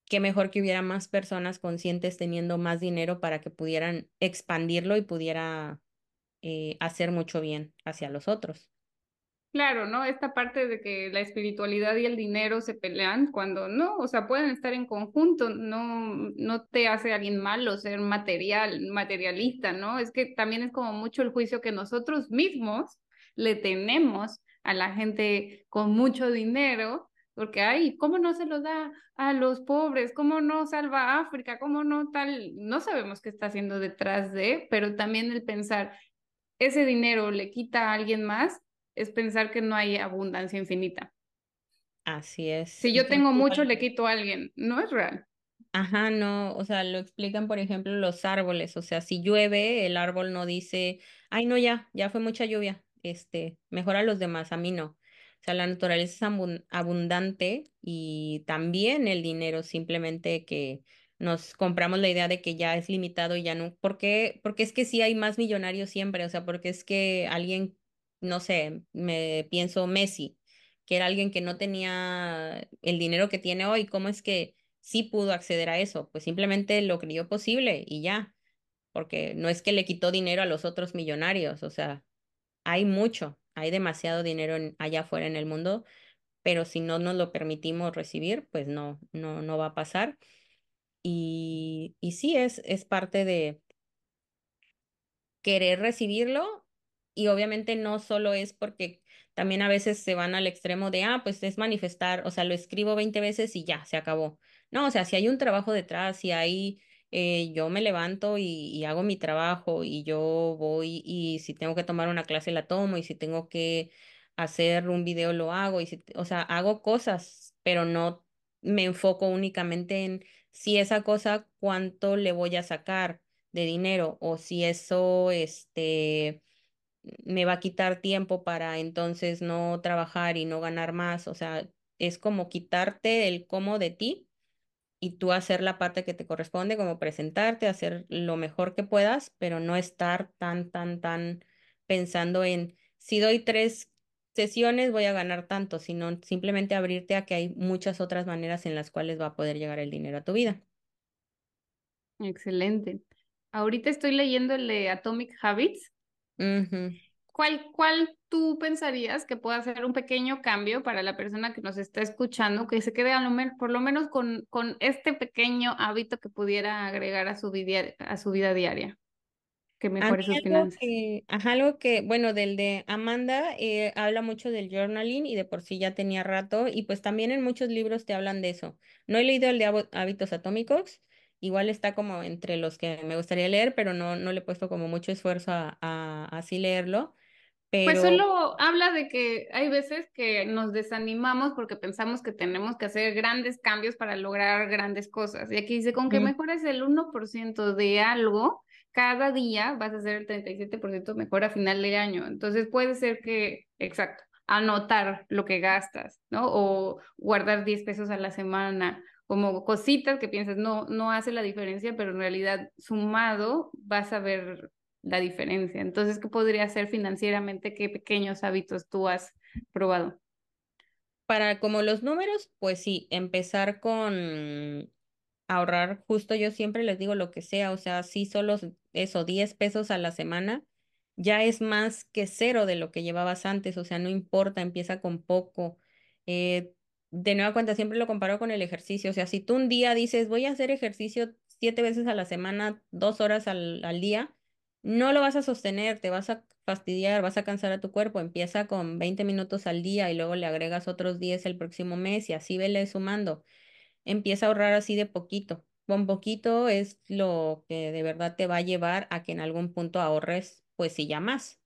Qué mejor que hubiera más personas conscientes teniendo más dinero para que pudieran expandirlo y pudiera eh, hacer mucho bien hacia los otros. Claro, ¿no? Esta parte de que la espiritualidad y el dinero se pelean cuando no, o sea, pueden estar en conjunto, no, no te hace alguien malo ser material, materialista, ¿no? Es que también es como mucho el juicio que nosotros mismos le tenemos a la gente con mucho dinero, porque, ay, ¿cómo no se lo da a los pobres? ¿Cómo no salva a África? ¿Cómo no tal? No sabemos qué está haciendo detrás de, pero también el pensar, ese dinero le quita a alguien más es pensar que no hay abundancia infinita. Así es. Si yo tengo mucho, le quito a alguien. No es real. Ajá, no, o sea, lo explican, por ejemplo, los árboles, o sea, si llueve, el árbol no dice, ay, no, ya, ya fue mucha lluvia, este, mejor a los demás, a mí no. O sea, la naturaleza es abundante y también el dinero, simplemente que nos compramos la idea de que ya es limitado y ya no, ¿por qué? Porque es que sí hay más millonarios siempre, o sea, porque es que alguien no sé, me pienso Messi, que era alguien que no tenía el dinero que tiene hoy, ¿cómo es que sí pudo acceder a eso? Pues simplemente lo creyó posible y ya, porque no es que le quitó dinero a los otros millonarios, o sea, hay mucho, hay demasiado dinero allá afuera en el mundo, pero si no nos lo permitimos recibir, pues no, no, no va a pasar. Y, y sí, es, es parte de querer recibirlo y obviamente no solo es porque también a veces se van al extremo de, ah, pues es manifestar, o sea, lo escribo 20 veces y ya, se acabó. No, o sea, si hay un trabajo detrás, si hay, eh, yo me levanto y, hago mi trabajo y yo voy y si tengo que tomar una clase la tomo y si tengo que hacer un video lo hago y si, o sea, hago cosas, pero no me enfoco únicamente en si esa cosa, cuánto le voy a sacar de dinero o si eso, este me va a quitar tiempo para entonces no trabajar y no ganar más. O sea, es como quitarte el cómo de ti y tú hacer la parte que te corresponde, como presentarte, hacer lo mejor que puedas, pero no estar tan, tan, tan pensando en si doy tres sesiones voy a ganar tanto, sino simplemente abrirte a que hay muchas otras maneras en las cuales va a poder llegar el dinero a tu vida. Excelente. Ahorita estoy leyendo el de Atomic Habits ¿Cuál, ¿Cuál tú pensarías que pueda ser un pequeño cambio para la persona que nos está escuchando, que se quede a lo por lo menos con, con este pequeño hábito que pudiera agregar a su vida, a su vida diaria? Que mejore sus finanzas. ajá, algo que, bueno, del de Amanda eh, habla mucho del journaling y de por sí ya tenía rato y pues también en muchos libros te hablan de eso. No he leído el de hábitos atómicos, Igual está como entre los que me gustaría leer, pero no, no le he puesto como mucho esfuerzo a, así leerlo. Pues pero... Pues solo habla de que hay veces que nos desanimamos porque pensamos que tenemos que hacer grandes cambios para lograr grandes cosas. Y aquí dice, con que mejores el 1% de algo, cada día vas a hacer el 37% mejor a final de año. Entonces puede ser que, exacto, anotar lo que gastas, ¿no? O guardar 10 pesos a la semana como cositas que piensas no, no hace la diferencia, pero en realidad sumado vas a ver la diferencia. Entonces, ¿qué podría ser financieramente? ¿Qué pequeños hábitos tú has probado? Para como los números, pues sí, empezar con ahorrar, justo yo siempre les digo lo que sea, o sea, sí solo eso, 10 pesos a la semana, ya es más que cero de lo que llevabas antes, o sea, no importa, empieza con poco. Eh, de nueva cuenta, siempre lo comparo con el ejercicio. O sea, si tú un día dices, voy a hacer ejercicio siete veces a la semana, dos horas al, día, no lo vas a sostener, te vas a fastidiar, vas a cansar a tu cuerpo. Empieza con 20 minutos al día y luego le agregas otros 10 el próximo mes y así vele sumando. Empieza a ahorrar así de poquito. Con poquito es lo que de verdad te va a llevar a que en algún punto ahorres, pues sí, ya más.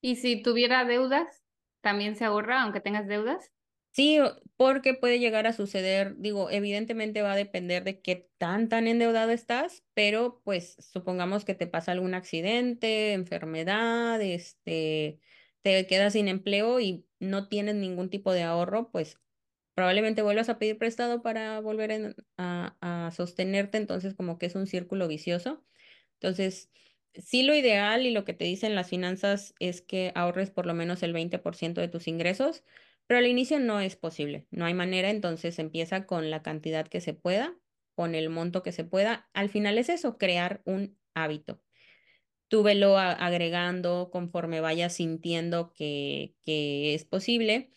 ¿Y si tuviera deudas, también se ahorra aunque tengas deudas? Sí, porque puede llegar a suceder, digo, evidentemente va a depender de qué tan tan endeudado estás, pero pues supongamos que te pasa algún accidente, enfermedad, este, te quedas sin empleo y no tienes ningún tipo de ahorro, pues probablemente vuelvas a pedir prestado para volver a, a sostenerte, entonces como que es un círculo vicioso. Entonces, sí lo ideal y lo que te dicen las finanzas es que ahorres por lo menos el 20% de tus ingresos pero al inicio no es posible, no hay manera, entonces empieza con la cantidad que se pueda, con el monto que se pueda. Al final es eso, crear un hábito. tú velo a- agregando conforme vayas sintiendo que, que es posible.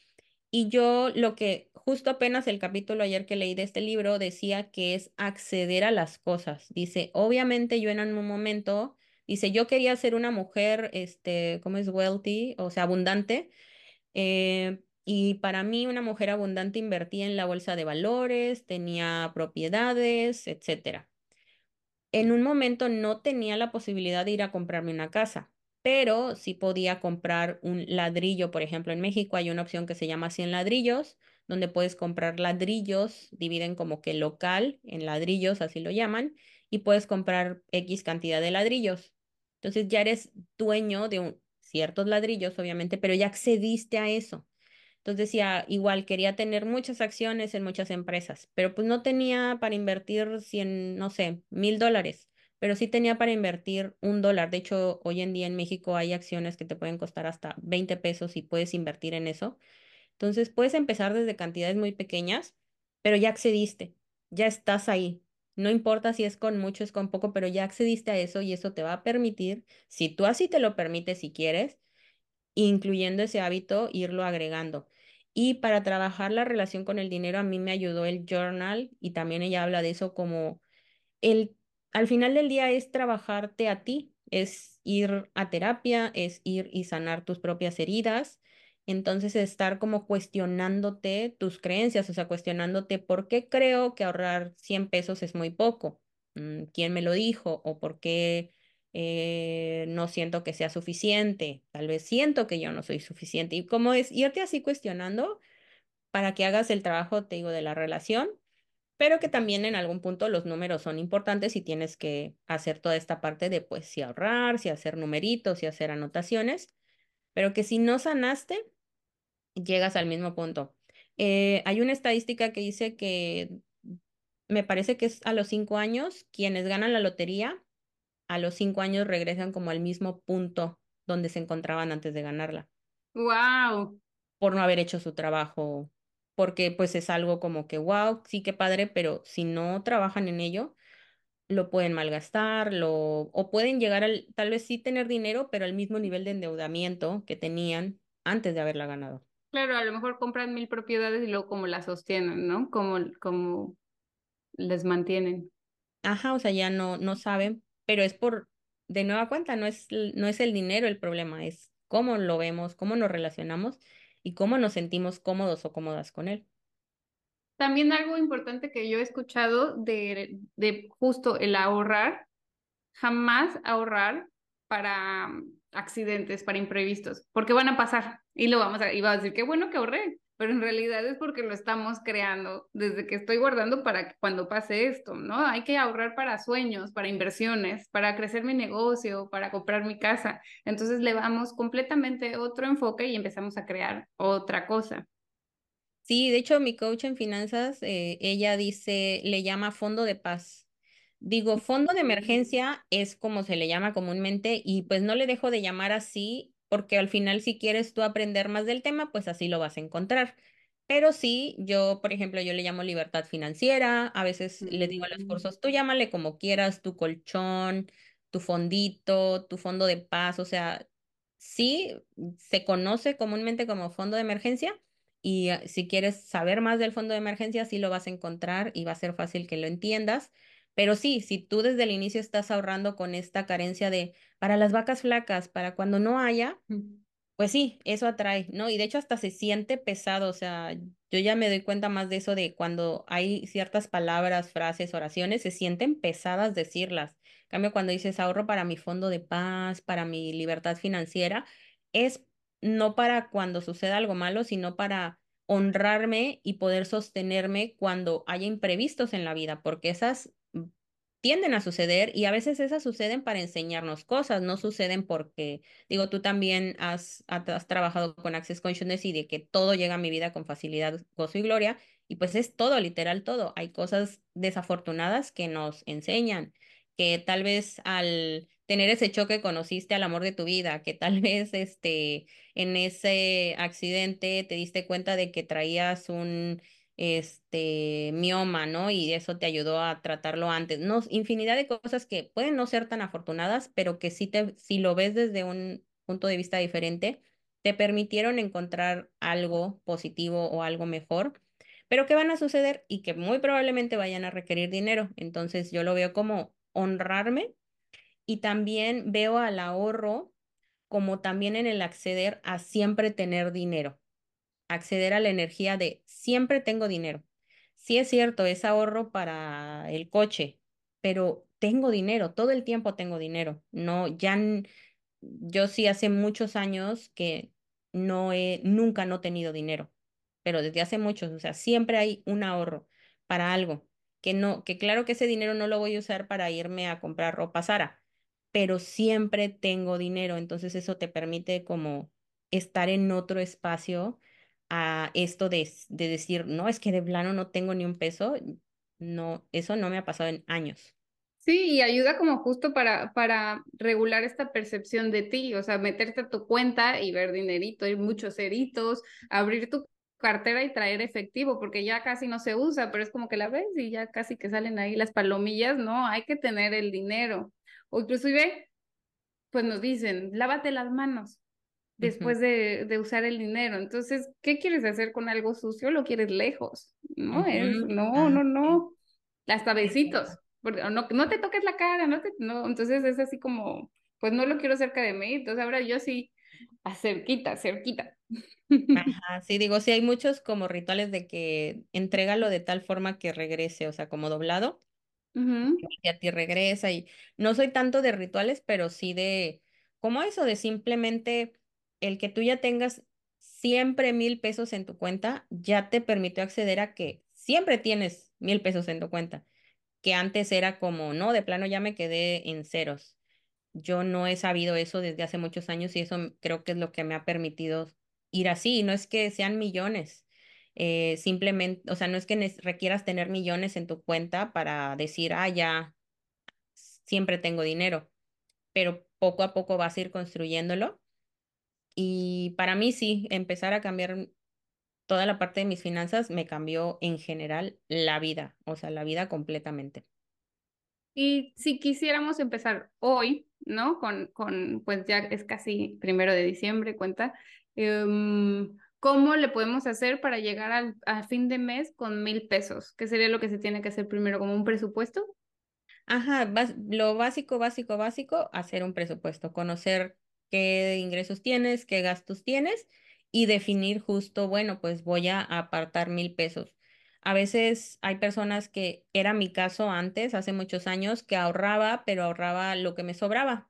Y yo lo que, justo apenas el capítulo ayer que leí de este libro decía que es acceder a las cosas. Dice, obviamente yo en un momento, dice, yo quería ser una mujer, este, ¿cómo es wealthy? O sea, abundante. eh, y para mí una mujer abundante invertía en la bolsa de valores, tenía propiedades, etcétera. En un momento no tenía la posibilidad de ir a comprarme una casa, pero sí podía comprar un ladrillo. Por ejemplo, en México hay una opción que se llama 100 ladrillos, donde puedes comprar ladrillos, dividen como que local en ladrillos, así lo llaman, y puedes comprar X cantidad de ladrillos. Entonces ya eres dueño de ciertos ladrillos, obviamente, pero ya accediste a eso. Entonces decía, igual quería tener muchas acciones en muchas empresas, pero pues no tenía para invertir 100, no sé, mil dólares, pero sí tenía para invertir un dólar. De hecho, hoy en día en México hay acciones que te pueden costar hasta 20 pesos y puedes invertir en eso. Entonces puedes empezar desde cantidades muy pequeñas, pero ya accediste, ya estás ahí. No importa si es con mucho, es con poco, pero ya accediste a eso y eso te va a permitir, si tú así te lo permites si quieres, incluyendo ese hábito, irlo agregando. Y para trabajar la relación con el dinero, a mí me ayudó el journal y también ella habla de eso como el, al final del día es trabajarte a ti, es ir a terapia, es ir y sanar tus propias heridas. Entonces, estar como cuestionándote tus creencias, o sea, cuestionándote por qué creo que ahorrar 100 pesos es muy poco, Mm, quién me lo dijo o por qué eh, no siento que sea suficiente, tal vez siento que yo no soy suficiente. Y como es irte así cuestionando para que hagas el trabajo, te digo, de la relación, pero que también en algún punto los números son importantes y tienes que hacer toda esta parte de, pues, si ahorrar, si hacer numeritos, si hacer anotaciones, pero que si no sanaste, llegas al mismo punto. Eh, hay una estadística que dice que me parece que es a los cinco años, quienes ganan la lotería a los cinco años regresan como al mismo punto donde se encontraban antes de ganarla, Wow. por no haber hecho su trabajo, porque pues es algo como que, wow, sí que padre, pero si no trabajan en ello, lo pueden malgastar, lo, o pueden llegar al, tal vez sí tener dinero, pero al mismo nivel de endeudamiento que tenían antes de haberla ganado. Claro, a lo mejor compran mil propiedades y luego como las sostienen, ¿no? Como, como les mantienen. Ajá, o sea, ya no, no saben, pero es por, de nueva cuenta, no es, no es el dinero el problema, es cómo lo vemos, cómo nos relacionamos y cómo nos sentimos cómodos o cómodas con él. También algo importante que yo he escuchado de, de justo el ahorrar, jamás ahorrar para mm, accidentes, para imprevistos, porque van a pasar y lo vamos a, y a decir, qué bueno que ahorré, pero en realidad es porque lo estamos creando desde que estoy guardando para cuando pase esto, ¿no? Hay que ahorrar para sueños, para inversiones, para crecer mi negocio, para comprar mi casa. Entonces le damos completamente otro enfoque y empezamos a crear otra cosa. Sí, de hecho, mi coach en finanzas, eh, ella dice, le llama fondo de paz. Digo, fondo de emergencia es como se le llama comúnmente y pues no le dejo de llamar así porque al final si quieres tú aprender más del tema, pues así lo vas a encontrar. Pero sí, yo, por ejemplo, yo le llamo libertad financiera, a veces le digo a los Mm. cursos, tú llámale como quieras, tu colchón, tu fondito, tu fondo de paz, o sea, sí, se conoce comúnmente como fondo de emergencia y eh, si quieres saber más del fondo de emergencia, sí lo vas a encontrar y va a ser fácil que lo entiendas. Pero sí, si tú desde el inicio estás ahorrando con esta carencia de para las vacas flacas, para cuando no haya, pues sí, eso atrae, ¿no? Y de hecho hasta se siente pesado, o sea, yo ya me doy cuenta más de eso de cuando hay ciertas palabras, frases, oraciones, se sienten pesadas decirlas. En cambio, cuando dices ahorro para mi fondo de paz, para mi libertad financiera, es no para cuando suceda algo malo, sino para honrarme y poder sostenerme cuando haya imprevistos en la vida, porque esas tienden a suceder y a veces esas suceden para enseñarnos cosas, no suceden porque, digo, tú también has, ha- has trabajado con Access Consciousness y de que todo llega a mi vida con facilidad, gozo y gloria, y pues es todo, literal todo. Hay cosas desafortunadas que nos enseñan, que tal vez al tener ese choque conociste al amor de tu vida, que tal vez este, en ese accidente te diste cuenta de que traías un este mioma, ¿no? Y eso te ayudó a tratarlo antes. No, infinidad de cosas que pueden no ser tan afortunadas, pero que sí te, si lo ves desde un punto de vista diferente, te permitieron encontrar algo positivo o algo mejor, pero que van a suceder y que muy probablemente vayan a requerir dinero. Entonces yo lo veo como honrarme y también veo al ahorro como también en el acceder a siempre tener dinero, acceder a la energía de siempre tengo dinero. Sí es cierto, es ahorro para el coche, pero tengo dinero, todo el tiempo tengo dinero. No, ya yo sí hace muchos años que no he, nunca no he tenido dinero, pero desde hace muchos, o sea, siempre hay un ahorro para algo, que no, que claro que ese dinero no lo voy a usar para irme a comprar ropa Sara, pero siempre tengo dinero, entonces eso te permite como estar en otro espacio a esto de, de decir, no, es que de plano no tengo ni un peso, no, eso no me ha pasado en años. Sí, y ayuda como justo para, para regular esta percepción de ti, o sea, meterte a tu cuenta y ver dinerito, y muchos ceritos, abrir tu cartera y traer efectivo, porque ya casi no se usa, pero es como que la ves y ya casi que salen ahí las palomillas, no, hay que tener el dinero. O inclusive, pues nos dicen, lávate las manos después de, de, usar el dinero. Entonces, ¿qué quieres hacer con algo sucio? Lo quieres lejos, ¿no? Es, no, no, no. Hasta besitos porque no, no te toques la cara, no te, no, entonces es así como, pues no lo quiero cerca de mí, entonces ahora yo sí, cerquita, cerquita. Ajá, sí, digo, sí hay muchos como rituales de que entrégalo de tal forma que regrese, o sea, como doblado, y a ti regresa, y no soy tanto de rituales, pero sí de, como eso, de simplemente el que tú ya tengas siempre mil pesos en tu cuenta, ya te permitió acceder a que siempre tienes mil pesos en tu cuenta que antes era como, no, de plano ya me quedé en ceros. Yo no he sabido eso desde hace muchos años y eso creo que es lo que me ha permitido ir así. No es que sean millones, eh, simplemente, o sea, no es que requieras tener millones en tu cuenta para decir, ah, ya, siempre tengo dinero, pero poco a poco vas a ir construyéndolo. Y para mí sí, empezar a cambiar toda la parte de mis finanzas me cambió en general la vida, o sea, la vida completamente. Y si quisiéramos empezar hoy, ¿no? Con, con pues ya es casi primero de diciembre, cuenta, em, ¿cómo le podemos hacer para llegar al, a fin de mes con mil pesos? ¿Qué sería lo que se tiene que hacer primero, como un presupuesto? Ajá, lo básico, básico, básico, hacer un presupuesto, conocer qué ingresos tienes, qué gastos tienes y definir justo, bueno, pues voy a apartar mil pesos. A veces hay personas que, era mi caso antes, hace muchos años, que ahorraba, pero ahorraba lo que me sobraba.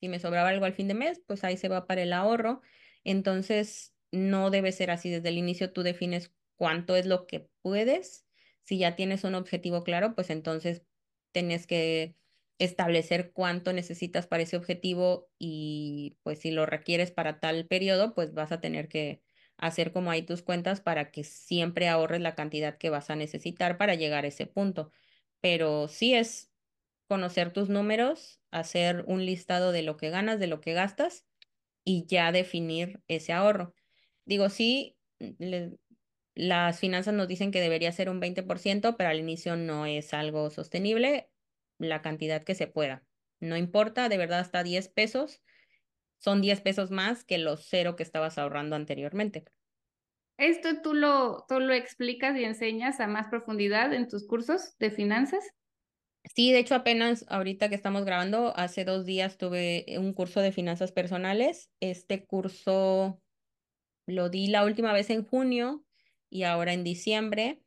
Si me sobraba algo al fin de mes, pues ahí se va para el ahorro. Entonces, no debe ser así. Desde el inicio tú defines cuánto es lo que puedes. Si ya tienes un objetivo claro, pues entonces tienes que establecer cuánto necesitas para ese objetivo y pues si lo requieres para tal periodo, pues vas a tener que hacer como ahí tus cuentas para que siempre ahorres la cantidad que vas a necesitar para llegar a ese punto. Pero sí es conocer tus números, hacer un listado de lo que ganas, de lo que gastas y ya definir ese ahorro. Digo, sí, las finanzas nos dicen que debería ser un 20%, pero al inicio no es algo sostenible la cantidad que se pueda. No importa, de verdad, hasta 10 pesos son 10 pesos más que los cero que estabas ahorrando anteriormente. ¿Esto tú lo, tú lo explicas y enseñas a más profundidad en tus cursos de finanzas? Sí, de hecho apenas ahorita que estamos grabando, hace dos días tuve un curso de finanzas personales. Este curso lo di la última vez en junio y ahora en diciembre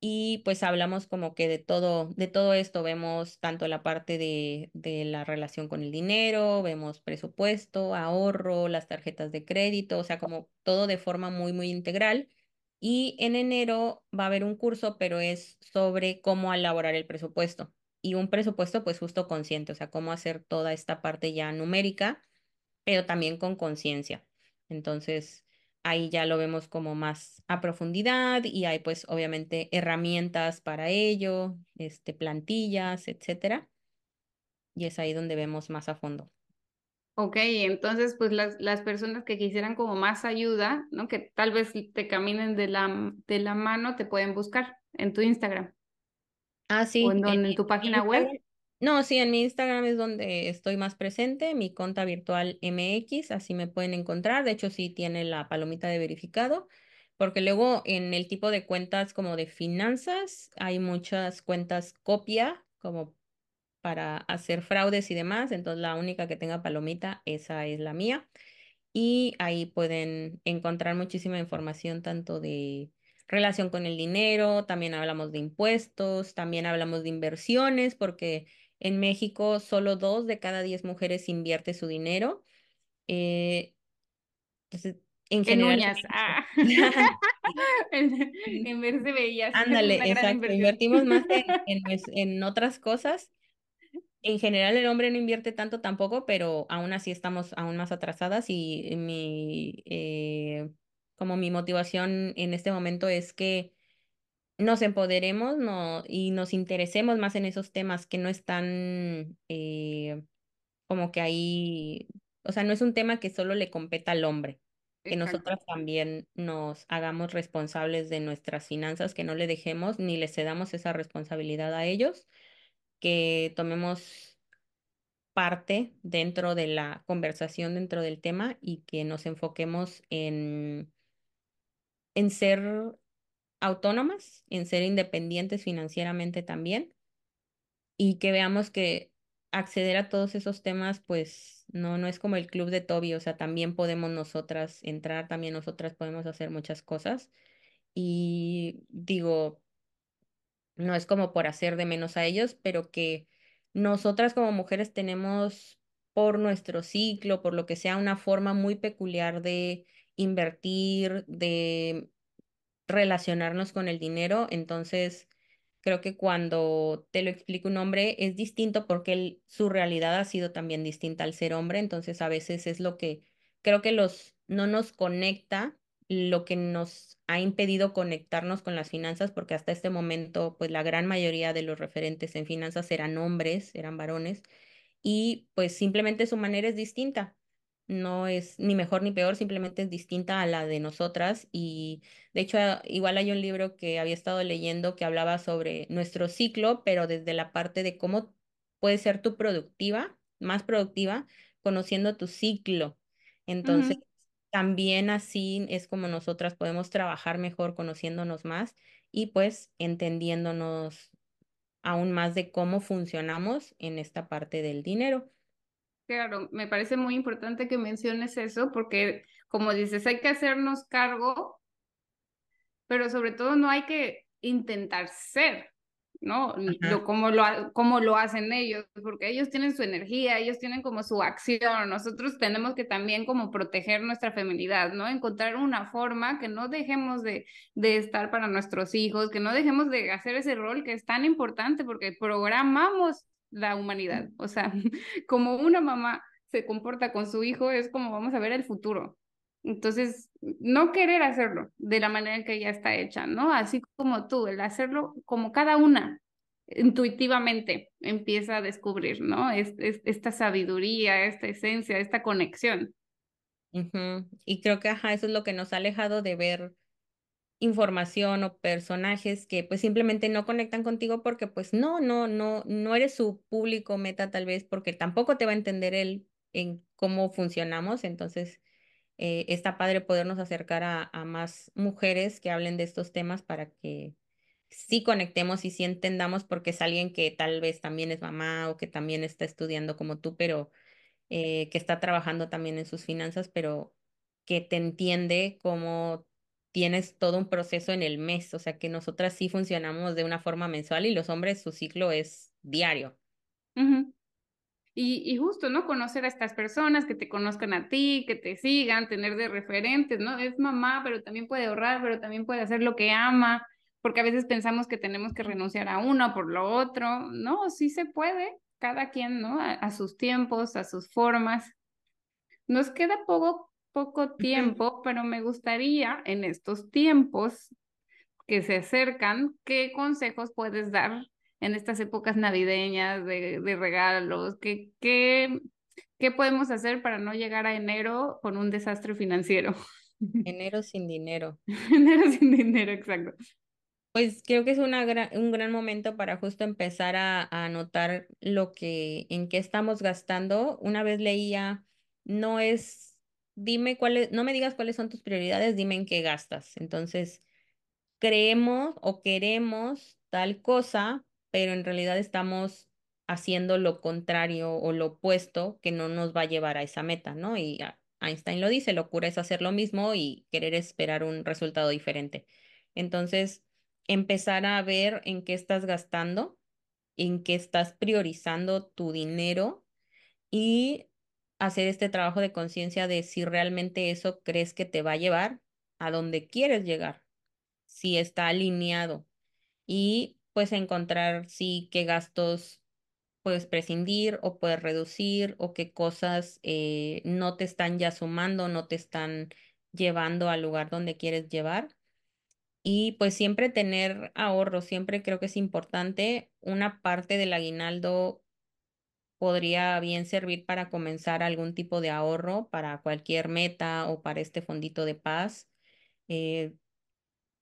y pues hablamos como que de todo, de todo esto, vemos tanto la parte de, de la relación con el dinero, vemos presupuesto, ahorro, las tarjetas de crédito, o sea, como todo de forma muy, muy integral. Y en enero va a haber un curso, pero es sobre cómo elaborar el presupuesto. Y un presupuesto pues justo consciente, o sea, cómo hacer toda esta parte ya numérica, pero también con conciencia. Entonces, ahí ya lo vemos como más a profundidad y hay pues obviamente herramientas para ello, este, plantillas, etcétera. Y es ahí donde vemos más a fondo. Ok, entonces pues las, las personas que quisieran como más ayuda, ¿no? Que tal vez te caminen de la, de la mano, te pueden buscar en tu Instagram. Ah, sí. ¿O en, tu página web? No, sí, en mi Instagram es donde estoy más presente, mi cuenta virtual MX, así me pueden encontrar. De hecho, sí tiene la palomita de verificado, porque luego en el tipo de cuentas como de finanzas, hay muchas cuentas copia, como para hacer fraudes y demás. Entonces, la única que tenga palomita, esa es la mía. Y ahí pueden encontrar muchísima información, tanto de relación con el dinero, también hablamos de impuestos, también hablamos de inversiones, porque en México solo dos de cada diez mujeres invierte su dinero. Eh, entonces, en, general. uñas. Ah. en, en, verse bellas. Ándale, exacto. Invertimos más en, en, otras cosas. En general el hombre no invierte tanto tampoco, pero aún así estamos aún más atrasadas y mi, eh, como mi motivación en este momento es que nos empoderemos no, y nos interesemos más en esos temas que no están eh, como que ahí, o sea, no es un tema que solo le competa al hombre, que nosotras también nos hagamos responsables de nuestras finanzas, que no le dejemos ni le cedamos esa responsabilidad a ellos, que tomemos parte dentro de la conversación, dentro del tema y que nos enfoquemos en, en ser autónomas, en ser independientes financieramente también y que veamos que acceder a todos esos temas, pues no, no es como el club de Toby, o sea, también podemos nosotras entrar, también nosotras podemos hacer muchas cosas. Y digo, no es como por hacer de menos a ellos, pero que nosotras como mujeres tenemos por nuestro ciclo, por lo que sea, una forma muy peculiar de invertir, de relacionarnos con el dinero, entonces creo que cuando te lo explica un hombre es distinto porque su realidad ha sido también distinta al ser hombre, entonces a veces es lo que creo que los no nos conecta, lo que nos ha impedido conectarnos con las finanzas, porque hasta este momento, pues la gran mayoría de los referentes en finanzas eran hombres, eran varones, y pues simplemente su manera es distinta no es ni mejor ni peor, simplemente es distinta a la de nosotras. Y de hecho, igual hay un libro que había estado leyendo que hablaba sobre nuestro ciclo, pero desde la parte de cómo puedes ser tú productiva, más productiva, conociendo tu ciclo. Entonces, también así es como nosotras podemos trabajar mejor conociéndonos más y pues entendiéndonos aún más de cómo funcionamos en esta parte del dinero. Claro, me parece muy importante que menciones eso porque, como dices, hay que hacernos cargo, pero sobre todo no hay que intentar ser, ¿no? Lo, como, lo, como lo hacen ellos, porque ellos tienen su energía, ellos tienen como su acción, nosotros tenemos que también como proteger nuestra feminidad, ¿no? Encontrar una forma que no dejemos de, de estar para nuestros hijos, que no dejemos de hacer ese rol que es tan importante porque programamos la humanidad. O sea, como una mamá se comporta con su hijo, es como vamos a ver el futuro. Entonces, no querer hacerlo de la manera en que ya está hecha, ¿no? Así como tú, el hacerlo como cada una intuitivamente empieza a descubrir, ¿no? Es, esta sabiduría, esta esencia, esta conexión. Y creo que, ajá, eso es lo que nos ha alejado de ver información o personajes que pues simplemente no conectan contigo porque pues no, no, no, no eres su público meta tal vez porque tampoco te va a entender él en cómo funcionamos. Entonces, eh, está padre podernos acercar a, más mujeres que hablen de estos temas para que sí conectemos y sí entendamos porque es alguien que tal vez también es mamá o que también está estudiando como tú, pero eh, que está trabajando también en sus finanzas, pero que te entiende cómo tienes todo un proceso en el mes, o sea que nosotras sí funcionamos de una forma mensual y los hombres su ciclo es diario. y, justo, ¿no? Conocer a estas personas, que te conozcan a ti, que te sigan, tener de referentes, ¿no? Es mamá, pero también puede ahorrar, pero también puede hacer lo que ama, porque a veces pensamos que tenemos que renunciar a uno por lo otro. No, sí se puede, cada quien, ¿no? A sus tiempos, a sus formas. Nos queda poco poco tiempo, pero me gustaría en estos tiempos que se acercan, ¿qué consejos puedes dar en estas épocas navideñas de, regalos? ¿Qué, qué, ¿Qué podemos hacer para no llegar a enero con un desastre financiero? Enero sin dinero. enero sin dinero, exacto. Pues creo que es una un gran momento para justo empezar a, a notar lo que, en qué estamos gastando. Una vez leía, no es, dime cuáles, no me digas cuáles son tus prioridades, dime en qué gastas. Entonces, creemos o queremos tal cosa, pero en realidad estamos haciendo lo contrario o lo opuesto que no nos va a llevar a esa meta, ¿no? Y Einstein lo dice, locura es hacer lo mismo y querer esperar un resultado diferente. Entonces, empezar a ver en qué estás gastando, en qué estás priorizando tu dinero y hacer este trabajo de conciencia de si realmente eso crees que te va a llevar a donde quieres llegar, si está alineado y pues encontrar si qué gastos puedes prescindir o puedes reducir o qué cosas eh, no te están ya sumando, no te están llevando al lugar donde quieres llevar. Y pues siempre tener ahorro, siempre creo que es importante. Una parte del aguinaldo podría bien servir para comenzar algún tipo de ahorro para cualquier meta o para este fondito de paz. Eh,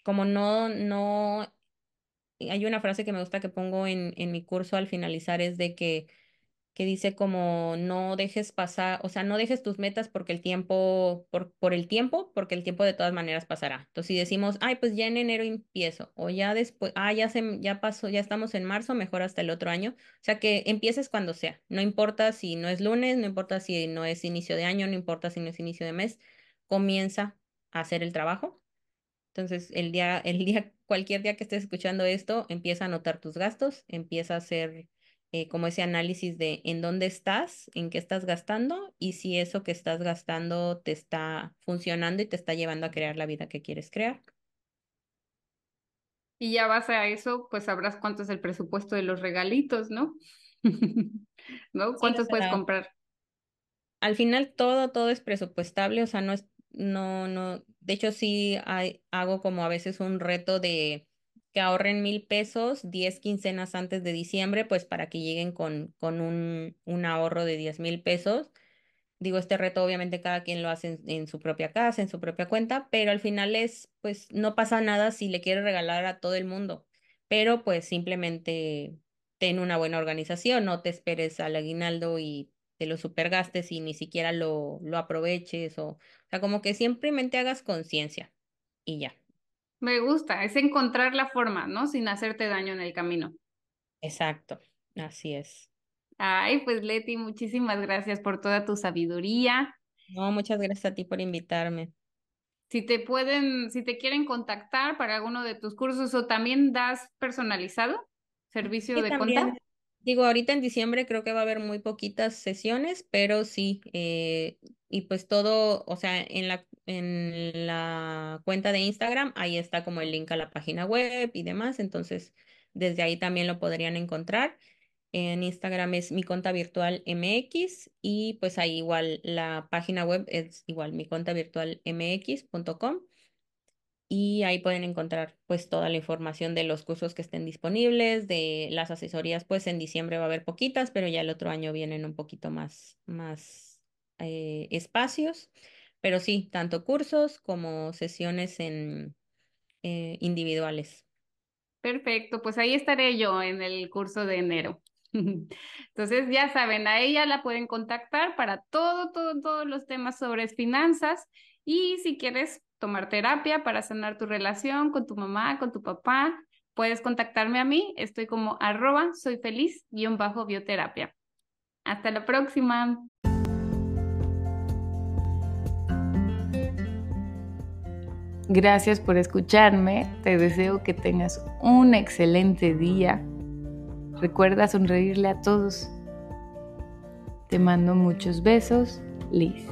como no, no, hay una frase que me gusta que pongo en, en mi curso al finalizar, es de que que dice como no dejes pasar, o sea, no dejes tus metas porque el tiempo, por, por el tiempo, porque el tiempo de todas maneras pasará. Entonces, si decimos, ay, pues ya en enero empiezo, o ya después, ah, ya se, ya pasó, ya estamos en marzo, mejor hasta el otro año. O sea, que empieces cuando sea. No importa si no es lunes, no importa si no es inicio de año, no importa si no es inicio de mes, comienza a hacer el trabajo. Entonces, el día, el día, cualquier día que estés escuchando esto, empieza a anotar tus gastos, empieza a hacer eh, como ese análisis de en dónde estás, en qué estás gastando y si eso que estás gastando te está funcionando y te está llevando a crear la vida que quieres crear. Y ya base a eso, pues sabrás cuánto es el presupuesto de los regalitos, ¿no? ¿No? ¿Cuántos puedes comprar? Al final todo, todo es presupuestable, o sea, no es, no, no, de hecho sí hay, hago como a veces un reto de que ahorren mil pesos 10 quincenas antes de diciembre, pues para que lleguen con, con un, un ahorro de 10 mil pesos. Digo, este reto obviamente cada quien lo hace en, su propia casa, en su propia cuenta, pero al final es, pues no pasa nada si le quieres regalar a todo el mundo, pero pues simplemente ten una buena organización, no te esperes al aguinaldo y te lo supergastes y ni siquiera lo, lo aproveches o, o sea, como que simplemente hagas conciencia y ya. Me gusta, es encontrar la forma, ¿no? Sin hacerte daño en el camino. Exacto, así es. Ay, pues Leti, muchísimas gracias por toda tu sabiduría. No, muchas gracias a ti por invitarme. Si te pueden, si te quieren contactar para alguno de tus cursos o también das personalizado servicio de también, Digo, ahorita en diciembre creo que va a haber muy poquitas sesiones, pero sí, eh, y pues todo, o sea, en la, en la cuenta de Instagram, ahí está como el link a la página web y demás, entonces desde ahí también lo podrían encontrar. En Instagram es mi cuenta virtual MX y pues ahí igual la página web es igual mi cuenta virtual mx.com y ahí pueden encontrar pues toda la información de los cursos que estén disponibles, de las asesorías, pues en diciembre va a haber poquitas, pero ya el otro año vienen un poquito más, más eh, espacios, pero sí, tanto cursos como sesiones en eh, individuales. Perfecto, pues ahí estaré yo en el curso de enero. Entonces, ya saben, a ella la pueden contactar para todo, todo, todos los temas sobre finanzas y si quieres tomar terapia para sanar tu relación con tu mamá, con tu papá, puedes contactarme a mí. Estoy como arroba soy feliz guion bajo bioterapia. Hasta la próxima. Gracias por escucharme. Te deseo que tengas un excelente día. Recuerda sonreírle a todos. Te mando muchos besos, Liz.